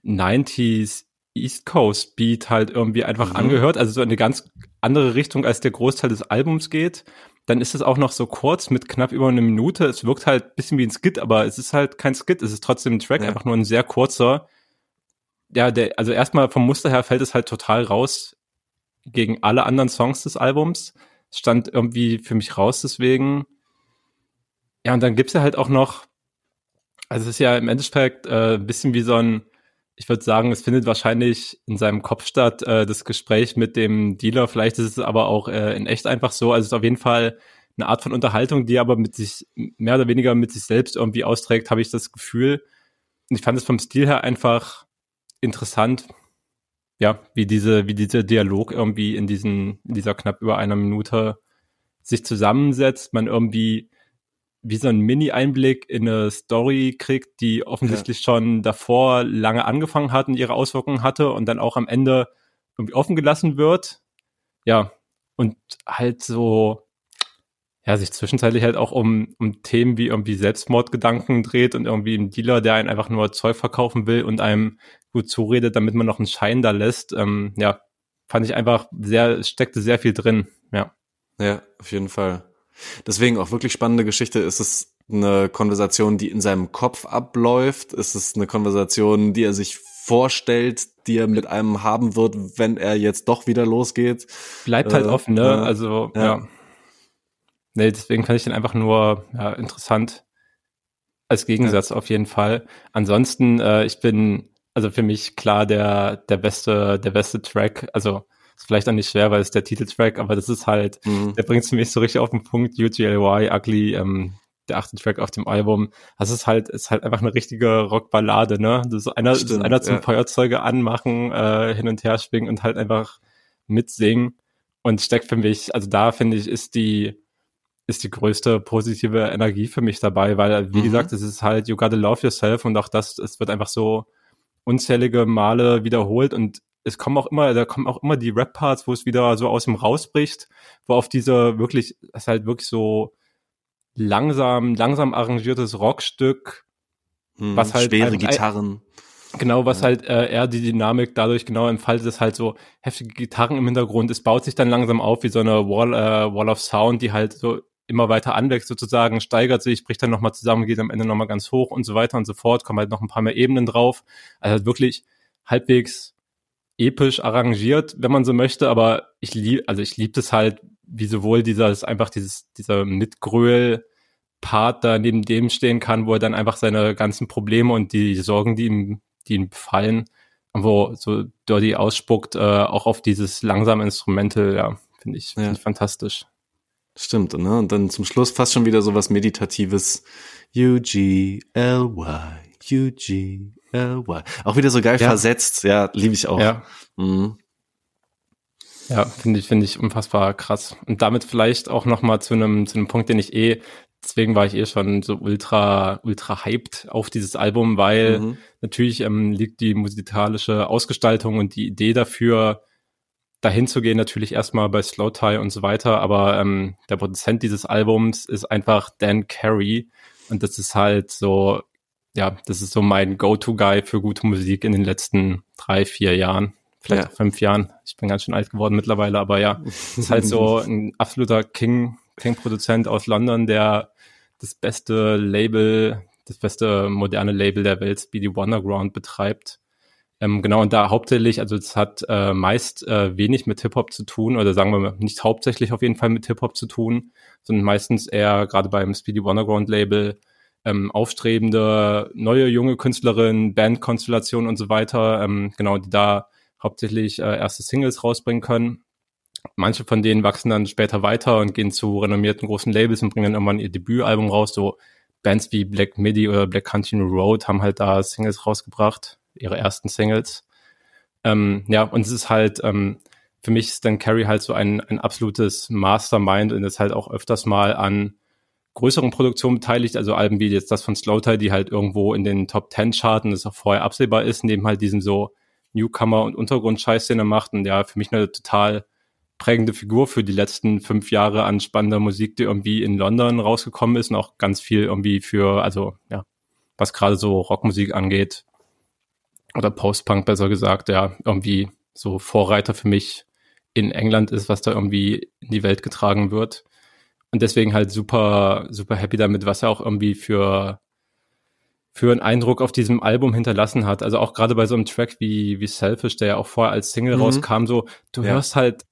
90s East Coast Beat halt irgendwie einfach mhm. angehört, also so in eine ganz andere Richtung als der Großteil des Albums geht. Dann ist es auch noch so kurz mit knapp über eine Minute. Es wirkt halt ein bisschen wie ein Skit, aber es ist halt kein Skit, es ist trotzdem ein Track, ja. einfach nur ein sehr kurzer. Ja, der, also erstmal vom Muster her fällt es halt total raus gegen alle anderen Songs des Albums. Es stand irgendwie für mich raus, deswegen. Ja, und dann gibt's ja halt auch noch also es ist ja im Endeffekt äh, ein bisschen wie so ein, ich würde sagen, es findet wahrscheinlich in seinem Kopf statt, äh, das Gespräch mit dem Dealer. Vielleicht ist es aber auch äh, in echt einfach so. Also es ist auf jeden Fall eine Art von Unterhaltung, die aber mit sich, mehr oder weniger mit sich selbst irgendwie austrägt, habe ich das Gefühl. Und ich fand es vom Stil her einfach interessant, ja, wie diese, wie dieser Dialog irgendwie in diesen, in dieser knapp über einer Minute sich zusammensetzt, man irgendwie wie so ein Mini-Einblick in eine Story kriegt, die offensichtlich ja. schon davor lange angefangen hat und ihre Auswirkungen hatte und dann auch am Ende irgendwie offen gelassen wird. Ja, und halt so, ja, sich zwischenzeitlich halt auch um, um Themen wie irgendwie Selbstmordgedanken dreht und irgendwie ein Dealer, der einen einfach nur Zeug verkaufen will und einem gut zuredet, damit man noch einen Schein da lässt. Ähm, ja, fand ich einfach sehr, steckte sehr viel drin, ja. Ja, auf jeden Fall. Deswegen auch wirklich spannende Geschichte. Ist es eine Konversation, die in seinem Kopf abläuft? Ist es eine Konversation, die er sich vorstellt, die er mit einem haben wird, wenn er jetzt doch wieder losgeht? Bleibt halt äh, offen, ne? Äh, also, ja. ja. Nee, deswegen fand ich den einfach nur ja, interessant. Als Gegensatz ja. auf jeden Fall. Ansonsten, äh, ich bin, also für mich klar der, der beste, der beste Track. Also ist vielleicht auch nicht schwer, weil es der Titeltrack, aber das ist halt, mhm. der bringt es für mich so richtig auf den Punkt. UGLY, Ugly, ähm, der achte Track auf dem Album. Das ist halt, ist halt einfach eine richtige Rockballade, ne? Das ist einer, Stimmt, das ist einer zum ja. Feuerzeuge anmachen, äh, hin und her schwingen und halt einfach mitsingen. Und steckt für mich, also da finde ich, ist die, ist die größte positive Energie für mich dabei, weil, wie mhm. gesagt, es ist halt, you gotta love yourself und auch das, es wird einfach so unzählige Male wiederholt und es kommen auch immer, da kommen auch immer die Rap-Parts, wo es wieder so aus dem rausbricht, wo auf diese wirklich, es ist halt wirklich so langsam, langsam arrangiertes Rockstück, hm, was halt schwere ein, Gitarren. Genau, was ja. halt äh, eher die Dynamik dadurch genau entfaltet, ist halt so heftige Gitarren im Hintergrund. Es baut sich dann langsam auf wie so eine Wall, äh, Wall of Sound, die halt so immer weiter anwächst sozusagen, steigert sich, bricht dann nochmal zusammen, geht am Ende nochmal ganz hoch und so weiter und so fort, kommen halt noch ein paar mehr Ebenen drauf. Also halt wirklich halbwegs episch arrangiert, wenn man so möchte, aber ich lieb, also ich liebe es halt, wie sowohl dieser, ist einfach dieses, dieser Mitgröl Part da neben dem stehen kann, wo er dann einfach seine ganzen Probleme und die Sorgen, die ihm, die ihm befallen, wo so Dirty ausspuckt, äh, auch auf dieses langsame Instrumental, ja, finde ich, find ja. ich fantastisch. Stimmt, ne? Und dann zum Schluss fast schon wieder so was Meditatives. U-G-L-Y, U-G-L-Y. Auch wieder so geil ja. versetzt, ja, liebe ich auch. Ja. Mhm. Ja, finde ich, finde ich unfassbar krass. Und damit vielleicht auch nochmal zu einem, zu einem Punkt, den ich eh, deswegen war ich eh schon so ultra, ultra hyped auf dieses Album, weil mhm. natürlich ähm, liegt die musikalische Ausgestaltung und die Idee dafür, dahin zu gehen, natürlich erstmal bei Slow Tie und so weiter, aber ähm, der Produzent dieses Albums ist einfach Dan Carey und das ist halt so, ja, das ist so mein Go-To-Guy für gute Musik in den letzten drei, vier Jahren vielleicht ja. fünf Jahren. Ich bin ganz schön alt geworden mittlerweile, aber ja, ist halt so ein absoluter King, King-Produzent aus London, der das beste Label, das beste moderne Label der Welt, Speedy Wonderground, betreibt. Ähm, genau, und da hauptsächlich, also es hat äh, meist äh, wenig mit Hip-Hop zu tun, oder sagen wir mal, nicht hauptsächlich auf jeden Fall mit Hip-Hop zu tun, sondern meistens eher gerade beim Speedy Wonderground Label ähm, aufstrebende, neue, junge Künstlerinnen, Bandkonstellationen und so weiter, ähm, genau, die da hauptsächlich äh, erste Singles rausbringen können. Manche von denen wachsen dann später weiter und gehen zu renommierten großen Labels und bringen dann irgendwann ihr Debütalbum raus. So Bands wie Black Midi oder Black Country Road haben halt da Singles rausgebracht, ihre ersten Singles. Ähm, ja, und es ist halt, ähm, für mich ist dann Carrie halt so ein, ein absolutes Mastermind und ist halt auch öfters mal an größeren Produktionen beteiligt, also Alben wie jetzt das von Slowtie, die halt irgendwo in den Top Ten charten, das auch vorher absehbar ist, neben halt diesem so Newcomer und Untergrundscheiß, den macht. Und ja, für mich eine total prägende Figur für die letzten fünf Jahre an spannender Musik, die irgendwie in London rausgekommen ist und auch ganz viel irgendwie für, also ja, was gerade so Rockmusik angeht oder Postpunk besser gesagt, ja, irgendwie so Vorreiter für mich in England ist, was da irgendwie in die Welt getragen wird. Und deswegen halt super, super happy damit, was er auch irgendwie für für einen Eindruck auf diesem Album hinterlassen hat. Also auch gerade bei so einem Track wie, wie Selfish, der ja auch vorher als Single mhm. rauskam, so, du ja. hörst halt,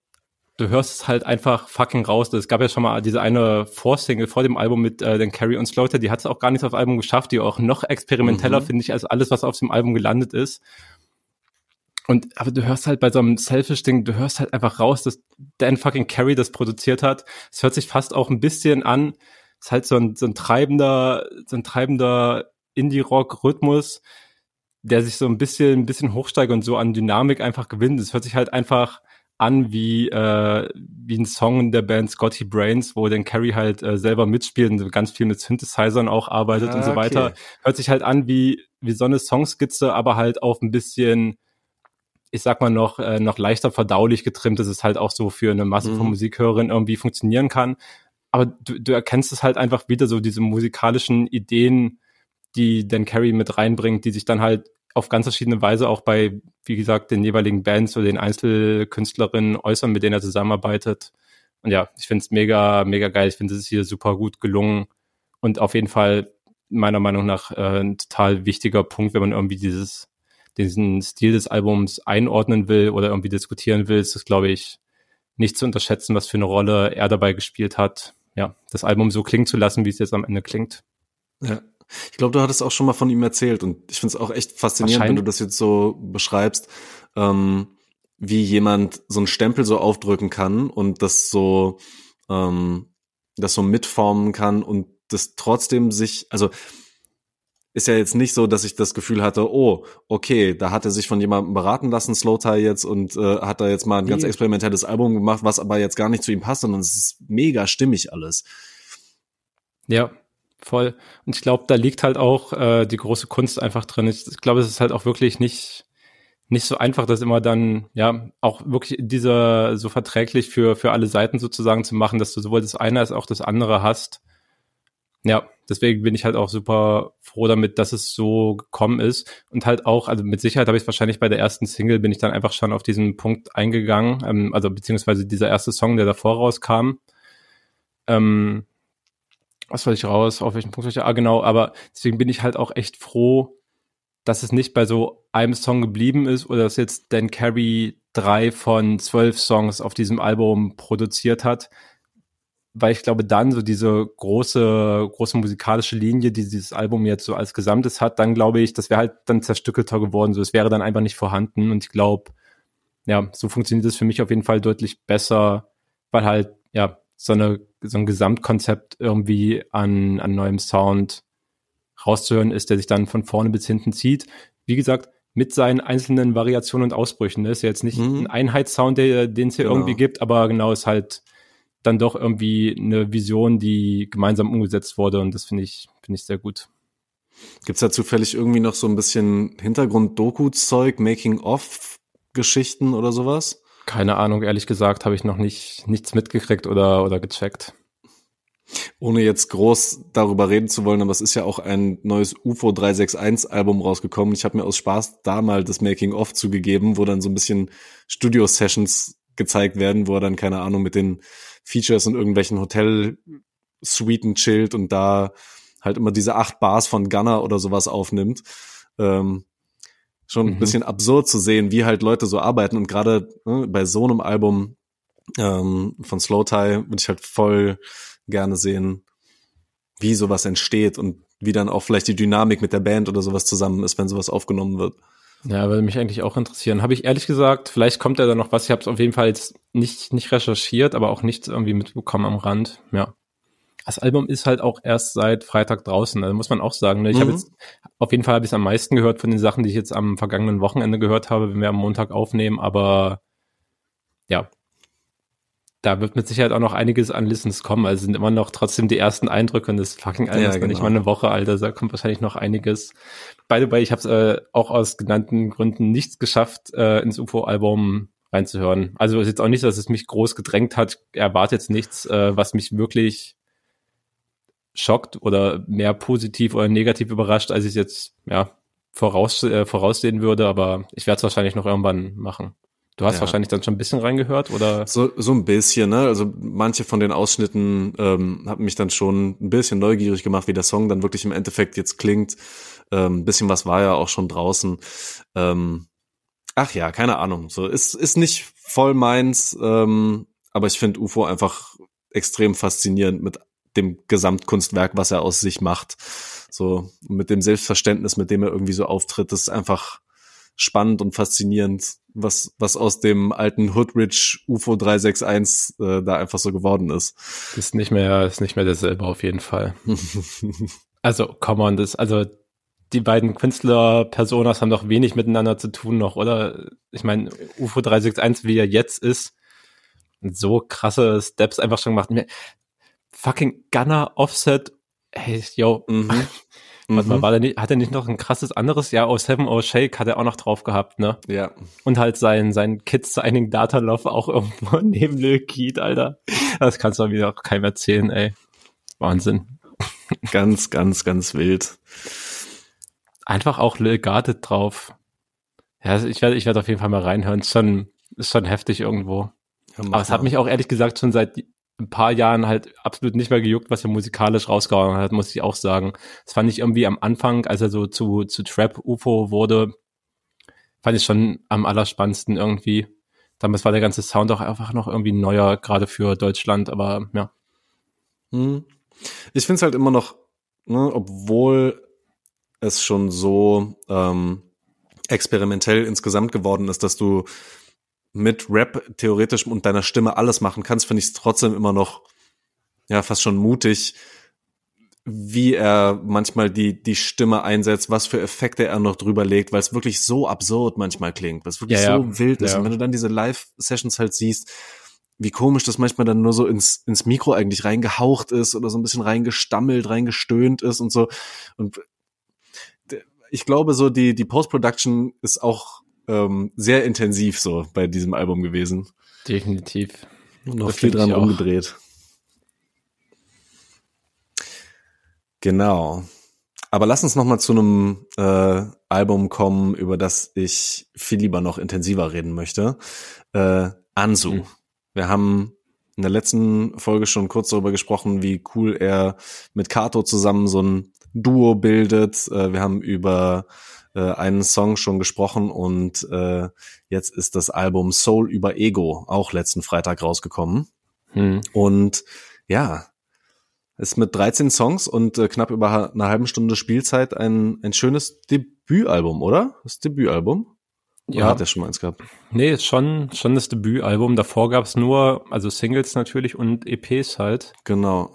du hörst es halt einfach fucking raus. Es gab ja schon mal diese eine Vorsingle vor dem Album mit äh, den Carrie und Slaughter, die hat es auch gar nicht aufs Album geschafft, die auch noch experimenteller, mhm. finde ich, als alles, was auf dem Album gelandet ist. Und, aber du hörst halt bei so einem Selfish-Ding, du hörst halt einfach raus, dass Dan fucking Carrie das produziert hat. Es hört sich fast auch ein bisschen an, ist halt so ein, so ein treibender, so ein treibender Indie-Rock-Rhythmus, der sich so ein bisschen, ein bisschen hochsteigt und so an Dynamik einfach gewinnt. Es hört sich halt einfach an wie, äh, wie ein Song der Band Scotty Brains, wo dann Carrie halt äh, selber mitspielt und ganz viel mit Synthesizern auch arbeitet ah, und so okay. weiter. Hört sich halt an wie, wie so eine Songskizze, aber halt auf ein bisschen, ich sag mal noch, äh, noch leichter verdaulich getrimmt, dass es halt auch so für eine Masse von mhm. Musikhörerinnen irgendwie funktionieren kann. Aber du, du erkennst es halt einfach wieder so diese musikalischen Ideen, die Dan Carey mit reinbringt, die sich dann halt auf ganz verschiedene Weise auch bei, wie gesagt, den jeweiligen Bands oder den Einzelkünstlerinnen äußern, mit denen er zusammenarbeitet. Und ja, ich finde es mega, mega geil. Ich finde es hier super gut gelungen und auf jeden Fall meiner Meinung nach äh, ein total wichtiger Punkt, wenn man irgendwie dieses, diesen Stil des Albums einordnen will oder irgendwie diskutieren will, ist das, glaube ich, nicht zu unterschätzen, was für eine Rolle er dabei gespielt hat. Ja, das Album so klingen zu lassen, wie es jetzt am Ende klingt. Ja, ich glaube, du hattest auch schon mal von ihm erzählt und ich finde es auch echt faszinierend, wenn du das jetzt so beschreibst, ähm, wie jemand so einen Stempel so aufdrücken kann und das so, ähm, das so mitformen kann und das trotzdem sich, also ist ja jetzt nicht so, dass ich das Gefühl hatte, oh, okay, da hat er sich von jemandem beraten lassen, Slowtie jetzt, und äh, hat da jetzt mal ein ganz experimentelles Album gemacht, was aber jetzt gar nicht zu ihm passt, sondern es ist mega stimmig alles. Ja, voll. Und ich glaube, da liegt halt auch äh, die große Kunst einfach drin. Ich, ich glaube, es ist halt auch wirklich nicht nicht so einfach, das immer dann ja auch wirklich dieser so verträglich für für alle Seiten sozusagen zu machen, dass du sowohl das eine als auch das andere hast. Ja, deswegen bin ich halt auch super froh damit, dass es so gekommen ist. Und halt auch, also mit Sicherheit habe ich wahrscheinlich bei der ersten Single bin ich dann einfach schon auf diesen Punkt eingegangen, ähm, also beziehungsweise dieser erste Song, der davor rauskam. Ähm, was wollte ich raus, auf welchen Punkt ah genau, aber deswegen bin ich halt auch echt froh, dass es nicht bei so einem Song geblieben ist oder dass jetzt Dan Carey drei von zwölf Songs auf diesem Album produziert hat, weil ich glaube, dann so diese große, große musikalische Linie, die dieses Album jetzt so als Gesamtes hat, dann glaube ich, das wäre halt dann zerstückelter geworden. So, es wäre dann einfach nicht vorhanden. Und ich glaube, ja, so funktioniert es für mich auf jeden Fall deutlich besser, weil halt, ja, so eine, so ein Gesamtkonzept irgendwie an, an neuem Sound rauszuhören ist, der sich dann von vorne bis hinten zieht. Wie gesagt, mit seinen einzelnen Variationen und Ausbrüchen. Das ist ja jetzt nicht mhm. ein Einheitssound, den es hier genau. irgendwie gibt, aber genau ist halt dann doch irgendwie eine Vision, die gemeinsam umgesetzt wurde und das finde ich, finde ich sehr gut. Gibt's da zufällig irgendwie noch so ein bisschen Hintergrund-Doku-Zeug, Making-of-Geschichten oder sowas? Keine Ahnung, ehrlich gesagt, habe ich noch nicht nichts mitgekriegt oder, oder gecheckt. Ohne jetzt groß darüber reden zu wollen, aber es ist ja auch ein neues UFO 361 Album rausgekommen. Ich habe mir aus Spaß da mal das Making-of zugegeben, wo dann so ein bisschen Studio-Sessions gezeigt werden, wo er dann, keine Ahnung, mit den Features in irgendwelchen Hotel-Suiten chillt und da halt immer diese acht Bars von Gunner oder sowas aufnimmt. Ähm, schon ein mhm. bisschen absurd zu sehen, wie halt Leute so arbeiten und gerade ne, bei so einem Album ähm, von Slow Tie würde ich halt voll gerne sehen, wie sowas entsteht und wie dann auch vielleicht die Dynamik mit der Band oder sowas zusammen ist, wenn sowas aufgenommen wird. Ja, würde mich eigentlich auch interessieren. Habe ich ehrlich gesagt, vielleicht kommt ja da noch was. Ich habe es auf jeden Fall jetzt nicht, nicht recherchiert, aber auch nichts irgendwie mitbekommen am Rand. Ja. Das Album ist halt auch erst seit Freitag draußen, also muss man auch sagen. Ne? Ich mhm. habe jetzt, auf jeden Fall habe ich es am meisten gehört von den Sachen, die ich jetzt am vergangenen Wochenende gehört habe, wenn wir am Montag aufnehmen, aber ja, da wird mit Sicherheit auch noch einiges an Listens kommen. Also sind immer noch trotzdem die ersten Eindrücke und das fucking Album ja, ist genau. nicht mal eine Woche alt. Also da kommt wahrscheinlich noch einiges. By the way, ich habe es äh, auch aus genannten Gründen nichts geschafft, äh, ins UFO-Album reinzuhören. Also ist jetzt auch nicht, dass es mich groß gedrängt hat. Erwartet jetzt nichts, äh, was mich wirklich schockt oder mehr positiv oder negativ überrascht, als ich jetzt ja voraus, äh, voraussehen würde. Aber ich werde es wahrscheinlich noch irgendwann machen. Du hast ja. wahrscheinlich dann schon ein bisschen reingehört, oder? So, so ein bisschen, ne? Also manche von den Ausschnitten ähm, haben mich dann schon ein bisschen neugierig gemacht, wie der Song dann wirklich im Endeffekt jetzt klingt. Ähm, ein bisschen was war ja auch schon draußen. Ähm, ach ja, keine Ahnung. So ist, ist nicht voll meins, ähm, aber ich finde UFO einfach extrem faszinierend mit dem Gesamtkunstwerk, was er aus sich macht. So mit dem Selbstverständnis, mit dem er irgendwie so auftritt, das ist einfach spannend und faszinierend, was, was aus dem alten Hoodridge UFO 361 äh, da einfach so geworden ist. Ist nicht mehr, ist nicht mehr derselbe auf jeden Fall. also, come on, das, also die beiden Künstler-Personas haben doch wenig miteinander zu tun noch, oder? Ich meine, UFO 361, wie er jetzt ist, so krasse Steps einfach schon gemacht. Fucking Gunner, Offset, hey, yo, mhm. Warte mal, mhm. war der nicht, hat er nicht noch ein krasses anderes? Ja, oh Seven Oh Shake hat er auch noch drauf gehabt, ne? Ja. Und halt sein, sein Kids Signing Data Love auch irgendwo neben Lil Keat, Alter. Das kannst du wieder auch keinem erzählen, ey. Wahnsinn. Ganz, ganz, ganz wild. Einfach auch Lil Guarded drauf. Ja, ich werde, ich werde auf jeden Fall mal reinhören. Ist schon, ist schon heftig irgendwo. Ja, Aber es hat mich auch ehrlich gesagt schon seit ein paar Jahren halt absolut nicht mehr gejuckt, was er musikalisch rausgehauen hat, muss ich auch sagen. Das fand ich irgendwie am Anfang, als er so zu, zu Trap UFO wurde, fand ich schon am allerspannendsten irgendwie. Damals war der ganze Sound auch einfach noch irgendwie neuer, gerade für Deutschland, aber ja. Hm. Ich finde es halt immer noch, ne, obwohl es schon so ähm, experimentell insgesamt geworden ist, dass du mit Rap theoretisch und deiner Stimme alles machen kannst, finde ich es trotzdem immer noch ja fast schon mutig, wie er manchmal die die Stimme einsetzt, was für Effekte er noch drüber legt, weil es wirklich so absurd manchmal klingt, was wirklich ja, so ja. wild ist. Ja. Und wenn du dann diese Live-Sessions halt siehst, wie komisch das manchmal dann nur so ins, ins Mikro eigentlich reingehaucht ist oder so ein bisschen reingestammelt, reingestöhnt ist und so. Und ich glaube, so die, die Post-Production ist auch ähm, sehr intensiv so bei diesem Album gewesen. Definitiv. Und noch das viel dran umgedreht. Genau. Aber lass uns noch mal zu einem äh, Album kommen, über das ich viel lieber noch intensiver reden möchte. Äh, Ansu. Mhm. Wir haben in der letzten Folge schon kurz darüber gesprochen, wie cool er mit Kato zusammen so ein Duo bildet. Äh, wir haben über äh, einen Song schon gesprochen und äh, jetzt ist das Album Soul über Ego auch letzten Freitag rausgekommen. Hm. Und ja, ist mit 13 Songs und äh, knapp über einer halben Stunde Spielzeit ein, ein schönes Debütalbum, oder? Das Debütalbum? Oder ja. hat er schon mal eins gehabt? Nee, ist schon, schon das Debütalbum. Davor gab es nur, also Singles natürlich und EPs halt. Genau.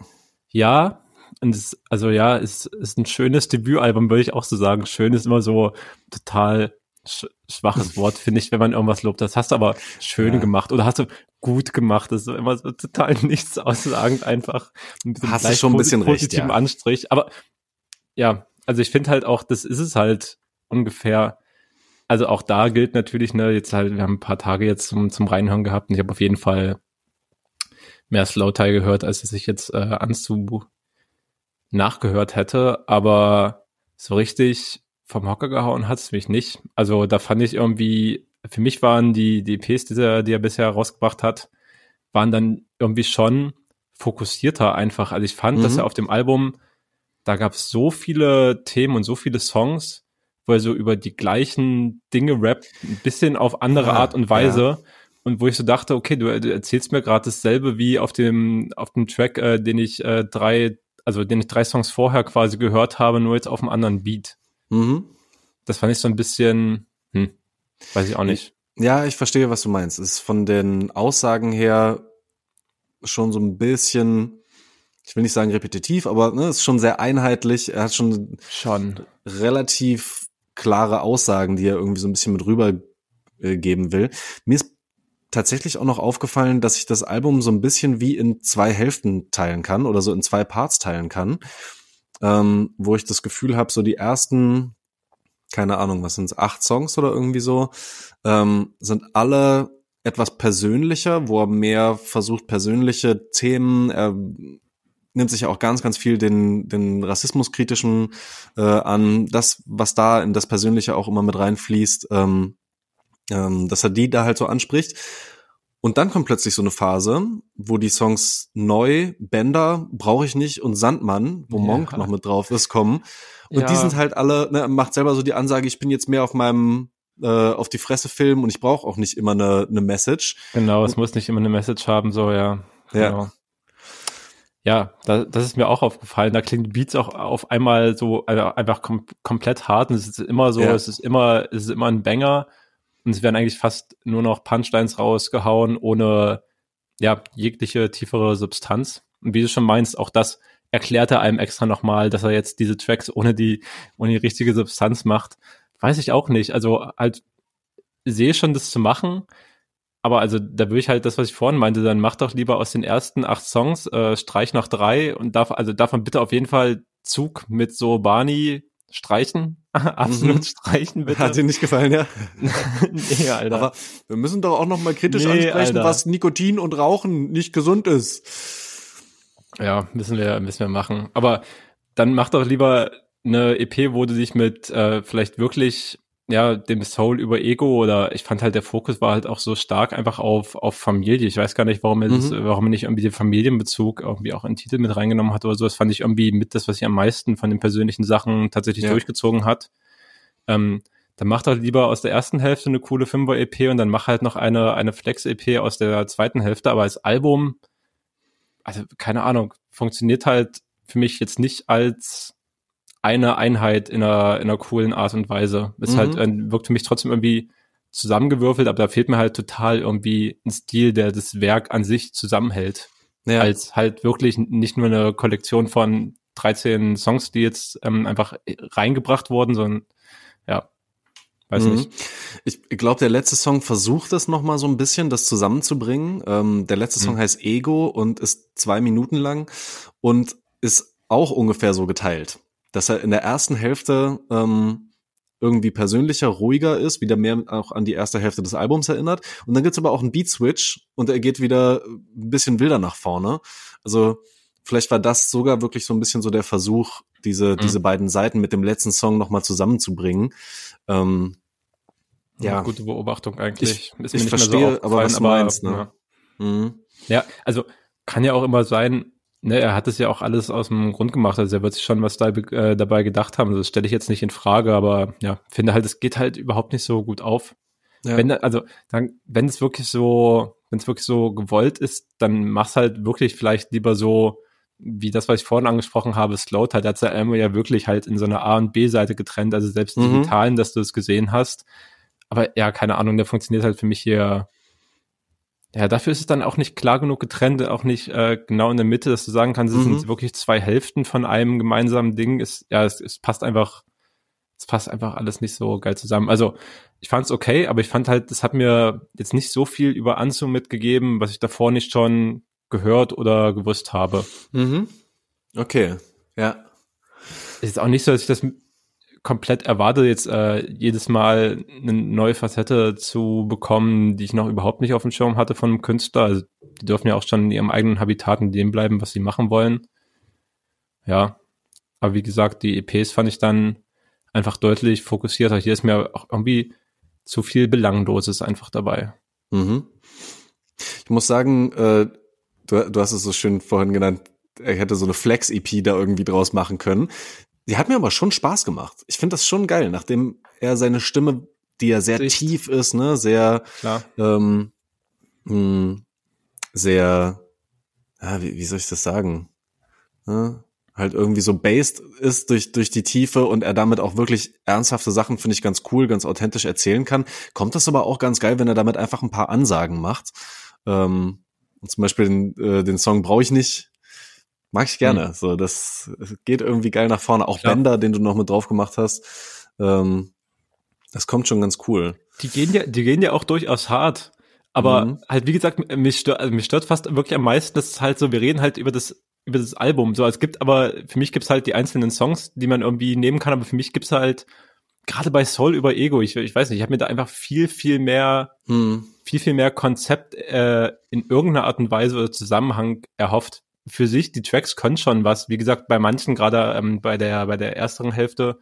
Ja, und es, also ja, es ist ein schönes Debütalbum, würde ich auch so sagen. Schön ist immer so total sch schwaches Wort, finde ich, wenn man irgendwas lobt. Das hast du aber schön ja. gemacht oder hast du gut gemacht. Das ist immer so total nichts aussagend einfach. Hast du schon ein bisschen recht, ja. Anstrich. Aber ja, also ich finde halt auch, das ist es halt ungefähr. Also auch da gilt natürlich, ne, jetzt halt, wir haben ein paar Tage jetzt zum, zum Reinhören gehabt und ich habe auf jeden Fall mehr Slowtie gehört, als es sich jetzt äh, anzu nachgehört hätte, aber so richtig vom Hocker gehauen hat es mich nicht. Also da fand ich irgendwie, für mich waren die, die EPs, die er, die er bisher rausgebracht hat, waren dann irgendwie schon fokussierter einfach. Also ich fand, mhm. dass er auf dem Album, da gab es so viele Themen und so viele Songs, wo er so über die gleichen Dinge rappt, ein bisschen auf andere ah, Art und Weise. Ja. Und wo ich so dachte, okay, du, du erzählst mir gerade dasselbe wie auf dem, auf dem Track, äh, den ich äh, drei, also den ich drei Songs vorher quasi gehört habe, nur jetzt auf einem anderen Beat. Mhm. Das fand ich so ein bisschen, hm, weiß ich auch nicht. Ja, ich verstehe, was du meinst. Es ist von den Aussagen her schon so ein bisschen, ich will nicht sagen repetitiv, aber ne, ist schon sehr einheitlich. Er hat schon, schon. relativ klare Aussagen, die er irgendwie so ein bisschen mit rübergeben äh, will. Mir ist tatsächlich auch noch aufgefallen, dass ich das Album so ein bisschen wie in zwei Hälften teilen kann oder so in zwei Parts teilen kann, ähm, wo ich das Gefühl habe, so die ersten, keine Ahnung, was sind acht Songs oder irgendwie so, ähm, sind alle etwas persönlicher, wo er mehr versucht, persönliche Themen, er nimmt sich ja auch ganz, ganz viel den, den rassismuskritischen äh, an, das, was da in das Persönliche auch immer mit reinfließt, ähm, ähm, dass er die da halt so anspricht. Und dann kommt plötzlich so eine Phase, wo die Songs Neu, Bender, Brauche ich nicht und Sandmann, wo ja. Monk noch mit drauf ist, kommen. Und ja. die sind halt alle, ne, macht selber so die Ansage, ich bin jetzt mehr auf meinem äh, auf die Fresse filmen und ich brauche auch nicht immer eine, eine Message. Genau, es muss nicht immer eine Message haben, so ja. Genau. Ja. Ja, da, das ist mir auch aufgefallen. Da klingt Beats auch auf einmal so also einfach kom komplett hart. Und es ist immer so, ja. es ist immer, es ist immer ein Banger und es werden eigentlich fast nur noch Punchlines rausgehauen, ohne ja, jegliche tiefere Substanz. Und wie du schon meinst, auch das erklärt er einem extra nochmal, dass er jetzt diese Tracks ohne die, ohne die richtige Substanz macht. Weiß ich auch nicht. Also halt, sehe schon, das zu machen. Aber also da würde ich halt das, was ich vorhin meinte, dann mach doch lieber aus den ersten acht Songs, äh, streich noch drei und darf, also davon bitte auf jeden Fall Zug mit so Barney streichen. Absolut mhm. streichen, bitte. Hat dir nicht gefallen, ja? nee, Alter. Aber wir müssen doch auch noch mal kritisch nee, ansprechen, Alter. was Nikotin und Rauchen nicht gesund ist. Ja, müssen wir, müssen wir machen. Aber dann mach doch lieber eine EP, wo du dich mit äh, vielleicht wirklich ja, dem Soul über Ego oder ich fand halt der Fokus war halt auch so stark einfach auf, auf Familie. Ich weiß gar nicht, warum er, das, mhm. warum er nicht irgendwie den Familienbezug irgendwie auch in den Titel mit reingenommen hat oder so. Das fand ich irgendwie mit das, was ich am meisten von den persönlichen Sachen tatsächlich ja. durchgezogen hat. Ähm, dann macht halt lieber aus der ersten Hälfte eine coole Fünfer-EP und dann mach halt noch eine, eine Flex-EP aus der zweiten Hälfte, aber als Album, also keine Ahnung, funktioniert halt für mich jetzt nicht als eine Einheit in einer, in einer coolen Art und Weise. Es halt, mhm. halt, wirkt für mich trotzdem irgendwie zusammengewürfelt, aber da fehlt mir halt total irgendwie ein Stil, der das Werk an sich zusammenhält. Ja. Als halt wirklich nicht nur eine Kollektion von 13 Songs, die jetzt ähm, einfach reingebracht wurden, sondern ja, weiß mhm. nicht. Ich glaube, der letzte Song versucht es noch mal so ein bisschen, das zusammenzubringen. Ähm, der letzte Song mhm. heißt Ego und ist zwei Minuten lang und ist auch ungefähr so geteilt dass er in der ersten Hälfte ähm, irgendwie persönlicher, ruhiger ist, wieder mehr auch an die erste Hälfte des Albums erinnert. Und dann gibt's aber auch einen Beat-Switch und er geht wieder ein bisschen wilder nach vorne. Also vielleicht war das sogar wirklich so ein bisschen so der Versuch, diese, mhm. diese beiden Seiten mit dem letzten Song nochmal zusammenzubringen. Ähm, ja. Gute Beobachtung eigentlich. Ich, ich verstehe, so aber was du meinst, ne? Ja. Mhm. Ja, also kann ja auch immer sein, ne, er hat es ja auch alles aus dem Grund gemacht, also er wird sich schon was da, äh, dabei gedacht haben. Das stelle ich jetzt nicht in Frage, aber ja, finde halt, es geht halt überhaupt nicht so gut auf. Ja. Wenn, also, dann, wenn es wirklich so, wenn es wirklich so gewollt ist, dann mach's halt wirklich vielleicht lieber so, wie das, was ich vorhin angesprochen habe, Slow halt, hat er ja wirklich halt in so einer A- und B-Seite getrennt, also selbst mhm. digitalen, dass du es gesehen hast. Aber ja, keine Ahnung, der funktioniert halt für mich hier. Ja, dafür ist es dann auch nicht klar genug getrennt, auch nicht äh, genau in der Mitte, dass du sagen kannst, es mhm. sind wirklich zwei Hälften von einem gemeinsamen Ding. Ist, ja, es, es passt einfach, es passt einfach alles nicht so geil zusammen. Also ich fand es okay, aber ich fand halt, es hat mir jetzt nicht so viel über Anzu mitgegeben, was ich davor nicht schon gehört oder gewusst habe. Mhm. Okay, ja. Ist auch nicht so, dass ich das komplett erwarte, jetzt äh, jedes Mal eine neue Facette zu bekommen, die ich noch überhaupt nicht auf dem Schirm hatte von einem Künstler. Also die dürfen ja auch schon in ihrem eigenen Habitat in dem bleiben, was sie machen wollen. Ja. Aber wie gesagt, die EPs fand ich dann einfach deutlich fokussierter. Hier ist mir auch irgendwie zu viel Belangloses einfach dabei. Mhm. Ich muss sagen, äh, du, du hast es so schön vorhin genannt, er hätte so eine Flex-EP da irgendwie draus machen können. Die hat mir aber schon Spaß gemacht. Ich finde das schon geil, nachdem er seine Stimme, die ja sehr Sicht. tief ist, ne, sehr, ähm, mh, hm, sehr, ja, wie, wie soll ich das sagen? Ja, halt irgendwie so based ist durch, durch die Tiefe und er damit auch wirklich ernsthafte Sachen, finde ich ganz cool, ganz authentisch erzählen kann. Kommt das aber auch ganz geil, wenn er damit einfach ein paar Ansagen macht. Ähm, zum Beispiel den, äh, den Song brauche ich nicht. Mag ich gerne. Mhm. So, das geht irgendwie geil nach vorne. Auch Klar. Bender, den du noch mit drauf gemacht hast. Ähm, das kommt schon ganz cool. Die gehen ja, die gehen ja auch durchaus hart. Aber mhm. halt, wie gesagt, mich stört, also mich stört fast wirklich am meisten, dass es halt so, wir reden halt über das, über das Album. So, es gibt aber, für mich gibt's halt die einzelnen Songs, die man irgendwie nehmen kann, aber für mich gibt's halt, gerade bei Soul über Ego, ich, ich weiß nicht, ich habe mir da einfach viel, viel mehr, hm. viel, viel mehr Konzept äh, in irgendeiner Art und Weise oder Zusammenhang erhofft. Für sich, die Tracks können schon was. Wie gesagt, bei manchen, gerade ähm, bei der, bei der ersteren Hälfte,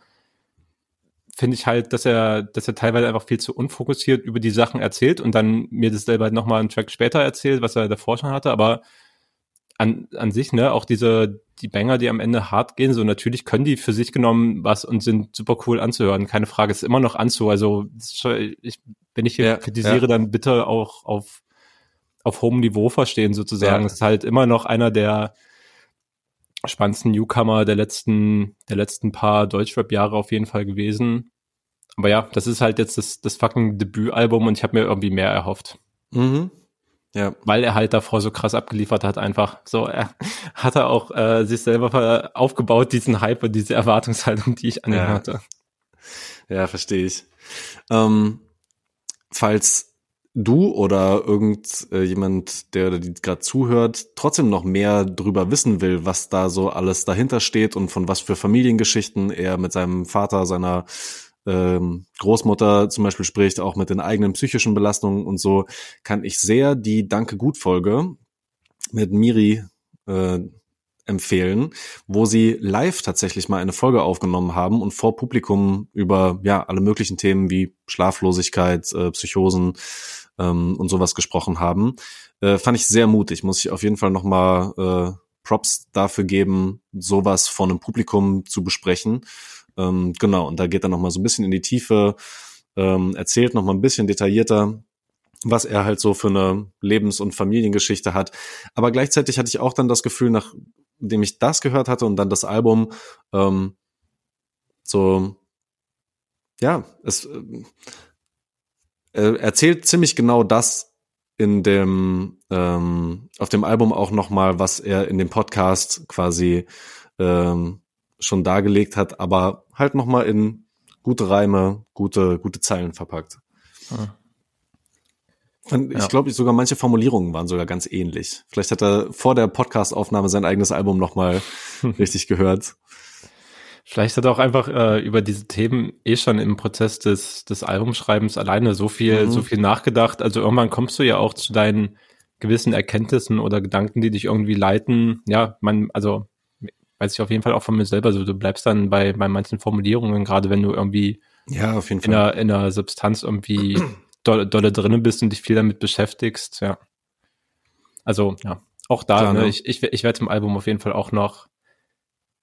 finde ich halt, dass er, dass er teilweise einfach viel zu unfokussiert über die Sachen erzählt und dann mir das selber nochmal einen Track später erzählt, was er davor schon hatte. Aber an, an sich, ne, auch diese, die Banger, die am Ende hart gehen, so natürlich können die für sich genommen was und sind super cool anzuhören. Keine Frage, ist immer noch anzu. Also ich, wenn ich hier ja, kritisiere, ja. dann bitte auch auf, auf hohem Niveau verstehen sozusagen. Ja. Es ist halt immer noch einer der spannendsten Newcomer der letzten, der letzten paar Deutschrap-Jahre auf jeden Fall gewesen. Aber ja, das ist halt jetzt das, das fucking Debütalbum und ich habe mir irgendwie mehr erhofft. Mhm. Ja. Weil er halt davor so krass abgeliefert hat, einfach. So, er hat er auch äh, sich selber aufgebaut, diesen Hype und diese Erwartungshaltung, die ich an ihn ja. hatte. Ja, verstehe ich. Ähm, falls du oder irgendjemand, äh, der oder die gerade zuhört, trotzdem noch mehr drüber wissen will, was da so alles dahinter steht und von was für Familiengeschichten er mit seinem Vater, seiner ähm, Großmutter zum Beispiel spricht, auch mit den eigenen psychischen Belastungen und so, kann ich sehr die Danke gut Folge mit Miri äh, empfehlen, wo sie live tatsächlich mal eine Folge aufgenommen haben und vor Publikum über ja alle möglichen Themen wie Schlaflosigkeit, äh, Psychosen ähm, und sowas gesprochen haben. Äh, fand ich sehr mutig, muss ich auf jeden Fall nochmal äh, Props dafür geben, sowas vor einem Publikum zu besprechen. Ähm, genau, und da geht er nochmal so ein bisschen in die Tiefe, ähm, erzählt nochmal ein bisschen detaillierter, was er halt so für eine Lebens- und Familiengeschichte hat. Aber gleichzeitig hatte ich auch dann das Gefühl, nachdem ich das gehört hatte und dann das Album, ähm, so, ja, es äh, er erzählt ziemlich genau das in dem ähm, auf dem Album auch noch mal, was er in dem Podcast quasi ähm, schon dargelegt hat, aber halt noch mal in gute Reime, gute, gute Zeilen verpackt. Ah. Und ich ja. glaube, sogar manche Formulierungen waren sogar ganz ähnlich. Vielleicht hat er vor der Podcast-Aufnahme sein eigenes Album noch mal richtig gehört. Vielleicht hat er auch einfach äh, über diese Themen eh schon im Prozess des, des Albumschreibens alleine so viel, mhm. so viel nachgedacht. Also irgendwann kommst du ja auch zu deinen gewissen Erkenntnissen oder Gedanken, die dich irgendwie leiten. Ja, man, also weiß ich auf jeden Fall auch von mir selber so, du bleibst dann bei, bei manchen Formulierungen, gerade wenn du irgendwie ja, auf jeden in, Fall. Einer, in einer Substanz irgendwie dolle, dolle drinne bist und dich viel damit beschäftigst, ja. Also ja, auch da, Klar, ne, ne? ich, ich, ich werde dem Album auf jeden Fall auch noch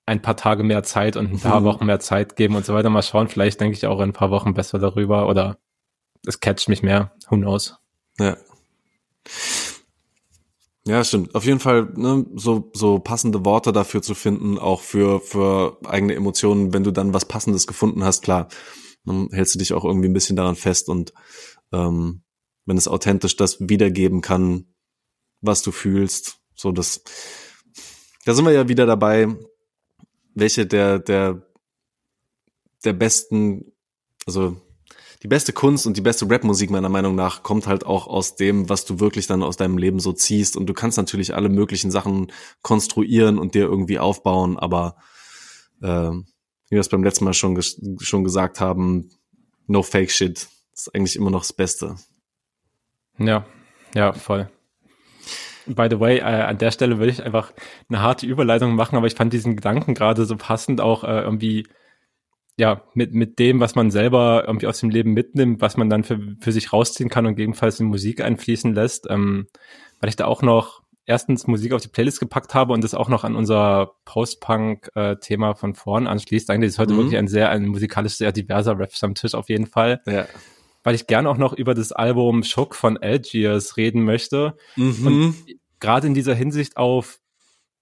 ein paar Tage mehr Zeit und ein paar mhm. Wochen mehr Zeit geben und so weiter. Mal schauen, vielleicht denke ich auch in ein paar Wochen besser darüber oder es catcht mich mehr. Who knows? Ja. Ja, stimmt. Auf jeden Fall ne, so so passende Worte dafür zu finden, auch für für eigene Emotionen. Wenn du dann was Passendes gefunden hast, klar, dann hältst du dich auch irgendwie ein bisschen daran fest und ähm, wenn es authentisch das wiedergeben kann, was du fühlst, so das. Da sind wir ja wieder dabei, welche der der der besten, also die beste Kunst und die beste Rapmusik meiner Meinung nach kommt halt auch aus dem, was du wirklich dann aus deinem Leben so ziehst. Und du kannst natürlich alle möglichen Sachen konstruieren und dir irgendwie aufbauen, aber äh, wie wir es beim letzten Mal schon, schon gesagt haben, no fake shit ist eigentlich immer noch das Beste. Ja, ja, voll. By the way, äh, an der Stelle würde ich einfach eine harte Überleitung machen, aber ich fand diesen Gedanken gerade so passend auch äh, irgendwie ja, mit, mit dem, was man selber irgendwie aus dem Leben mitnimmt, was man dann für, für sich rausziehen kann und gegebenenfalls in Musik einfließen lässt, ähm, weil ich da auch noch erstens Musik auf die Playlist gepackt habe und das auch noch an unser Post-Punk-Thema äh, von vorn anschließt. Eigentlich ist heute mhm. wirklich ein sehr, ein musikalisch sehr diverser Rap am Tisch auf jeden Fall. Ja. Weil ich gern auch noch über das Album Schock von Algiers reden möchte. Mhm. Und gerade in dieser Hinsicht auf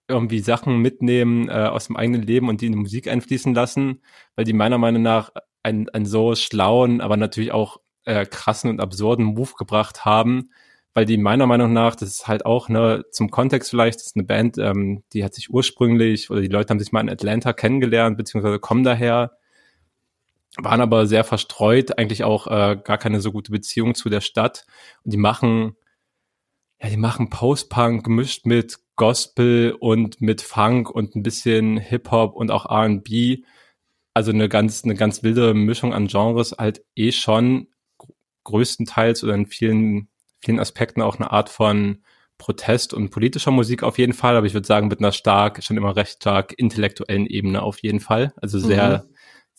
irgendwie Sachen mitnehmen äh, aus dem eigenen Leben und die in die Musik einfließen lassen, weil die meiner Meinung nach einen, einen so schlauen, aber natürlich auch äh, krassen und absurden Move gebracht haben, weil die meiner Meinung nach, das ist halt auch, ne, zum Kontext vielleicht, das ist eine Band, ähm, die hat sich ursprünglich, oder die Leute haben sich mal in Atlanta kennengelernt, beziehungsweise kommen daher, waren aber sehr verstreut, eigentlich auch äh, gar keine so gute Beziehung zu der Stadt und die machen ja, die machen Post-Punk gemischt mit Gospel und mit Funk und ein bisschen Hip-Hop und auch R&B. Also eine ganz, eine ganz wilde Mischung an Genres, halt eh schon größtenteils oder in vielen, vielen Aspekten auch eine Art von Protest und politischer Musik auf jeden Fall, aber ich würde sagen mit einer stark, schon immer recht stark intellektuellen Ebene auf jeden Fall. Also sehr, mhm.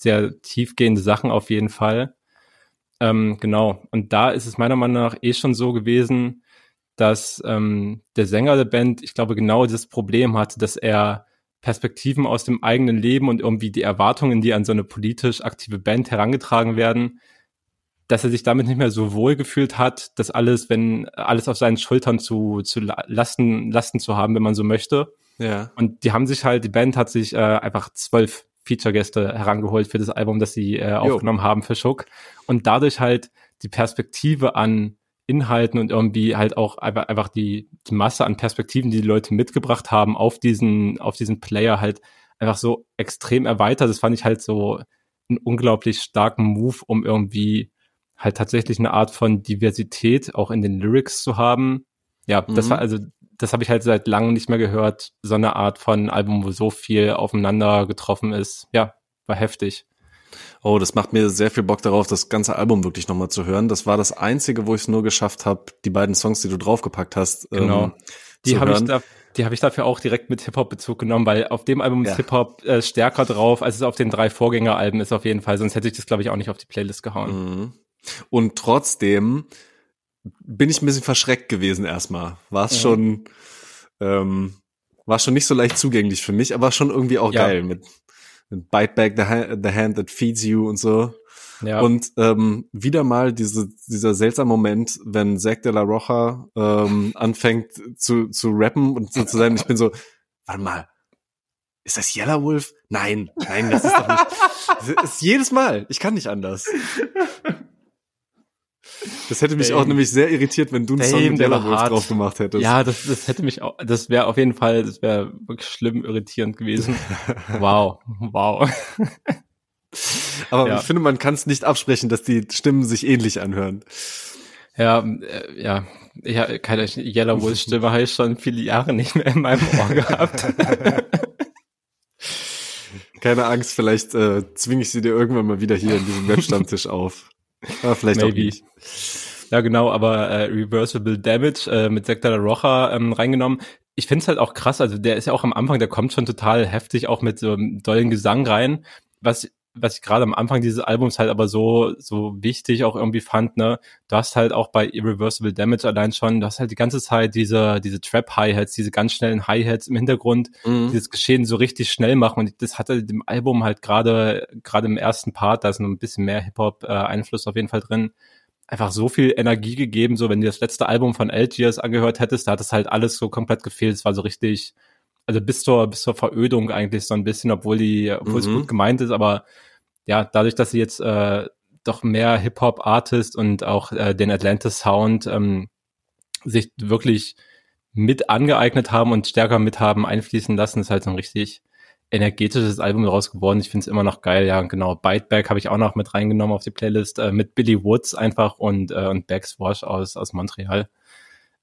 Sehr tiefgehende Sachen auf jeden Fall. Ähm, genau. Und da ist es meiner Meinung nach eh schon so gewesen, dass ähm, der Sänger der Band, ich glaube, genau dieses Problem hatte, dass er Perspektiven aus dem eigenen Leben und irgendwie die Erwartungen, die an so eine politisch aktive Band herangetragen werden, dass er sich damit nicht mehr so wohl gefühlt hat, dass alles, wenn alles auf seinen Schultern zu, zu lasten, lasten zu haben, wenn man so möchte. Ja. Und die haben sich halt, die Band hat sich äh, einfach zwölf Feature-Gäste herangeholt für das Album, das sie äh, aufgenommen jo. haben für Schuck. Und dadurch halt die Perspektive an Inhalten und irgendwie halt auch einfach, einfach die, die Masse an Perspektiven, die die Leute mitgebracht haben, auf diesen, auf diesen Player halt einfach so extrem erweitert. Das fand ich halt so einen unglaublich starken Move, um irgendwie halt tatsächlich eine Art von Diversität auch in den Lyrics zu haben. Ja, mhm. das war also, das habe ich halt seit langem nicht mehr gehört. So eine Art von Album, wo so viel aufeinander getroffen ist. Ja, war heftig. Oh, das macht mir sehr viel Bock darauf, das ganze Album wirklich nochmal zu hören. Das war das einzige, wo ich es nur geschafft habe, die beiden Songs, die du draufgepackt hast. Genau. Ähm, die habe ich da, die habe ich dafür auch direkt mit Hip-Hop-Bezug genommen, weil auf dem Album ist ja. Hip-Hop äh, stärker drauf, als es auf den drei Vorgängeralben ist auf jeden Fall. Sonst hätte ich das, glaube ich, auch nicht auf die Playlist gehauen. Mhm. Und trotzdem bin ich ein bisschen verschreckt gewesen erstmal. War es mhm. schon, ähm, war schon nicht so leicht zugänglich für mich, aber schon irgendwie auch ja. geil mit Bite back the, hand, the hand that feeds you und so. Ja. Und ähm, wieder mal diese, dieser seltsame Moment, wenn Zack de la Rocha ähm, anfängt zu, zu rappen und so zu sein. Ich bin so, warte mal, ist das Yellow Wolf? Nein, nein, das ist doch nicht. Das ist jedes Mal. Ich kann nicht anders. Das hätte mich Damn. auch nämlich sehr irritiert, wenn du einen Song mit Yellow Wolf drauf gemacht hättest. Ja, das, das hätte mich auch, das wäre auf jeden Fall, das wäre wirklich schlimm irritierend gewesen. wow, wow. Aber ja. ich finde, man kann es nicht absprechen, dass die Stimmen sich ähnlich anhören. Ja, äh, ja, ja, keine Yellow Wolf Stimme habe ich schon viele Jahre nicht mehr in meinem Ohr gehabt. keine Angst, vielleicht äh, zwinge ich sie dir irgendwann mal wieder hier in diesem Webstammtisch auf. Ja, vielleicht Maybe. auch nicht. Ja, genau, aber äh, Reversible Damage äh, mit Sektor la Rocha ähm, reingenommen. Ich finde es halt auch krass, also der ist ja auch am Anfang, der kommt schon total heftig auch mit so einem dollen Gesang rein. Was was ich gerade am Anfang dieses Albums halt aber so, so wichtig auch irgendwie fand, ne, du hast halt auch bei Irreversible Damage allein schon, du hast halt die ganze Zeit diese, diese Trap-Hi-Hats, diese ganz schnellen Hi-Hats im Hintergrund, mhm. dieses Geschehen so richtig schnell machen und das hatte dem Album halt gerade, gerade im ersten Part, da ist noch ein bisschen mehr Hip-Hop-Einfluss auf jeden Fall drin, einfach so viel Energie gegeben, so wenn du das letzte Album von Algiers angehört hättest, da hat es halt alles so komplett gefehlt, es war so richtig, also bis zur, bis zur Verödung eigentlich so ein bisschen, obwohl die, obwohl mhm. es gut gemeint ist, aber ja, dadurch, dass sie jetzt äh, doch mehr Hip-Hop-Artist und auch äh, den Atlantis-Sound ähm, sich wirklich mit angeeignet haben und stärker mit haben einfließen lassen, ist halt so ein richtig energetisches Album daraus geworden. Ich finde es immer noch geil. Ja, genau. Bite Back habe ich auch noch mit reingenommen auf die Playlist äh, mit Billy Woods einfach und, äh, und Bags Wash aus, aus Montreal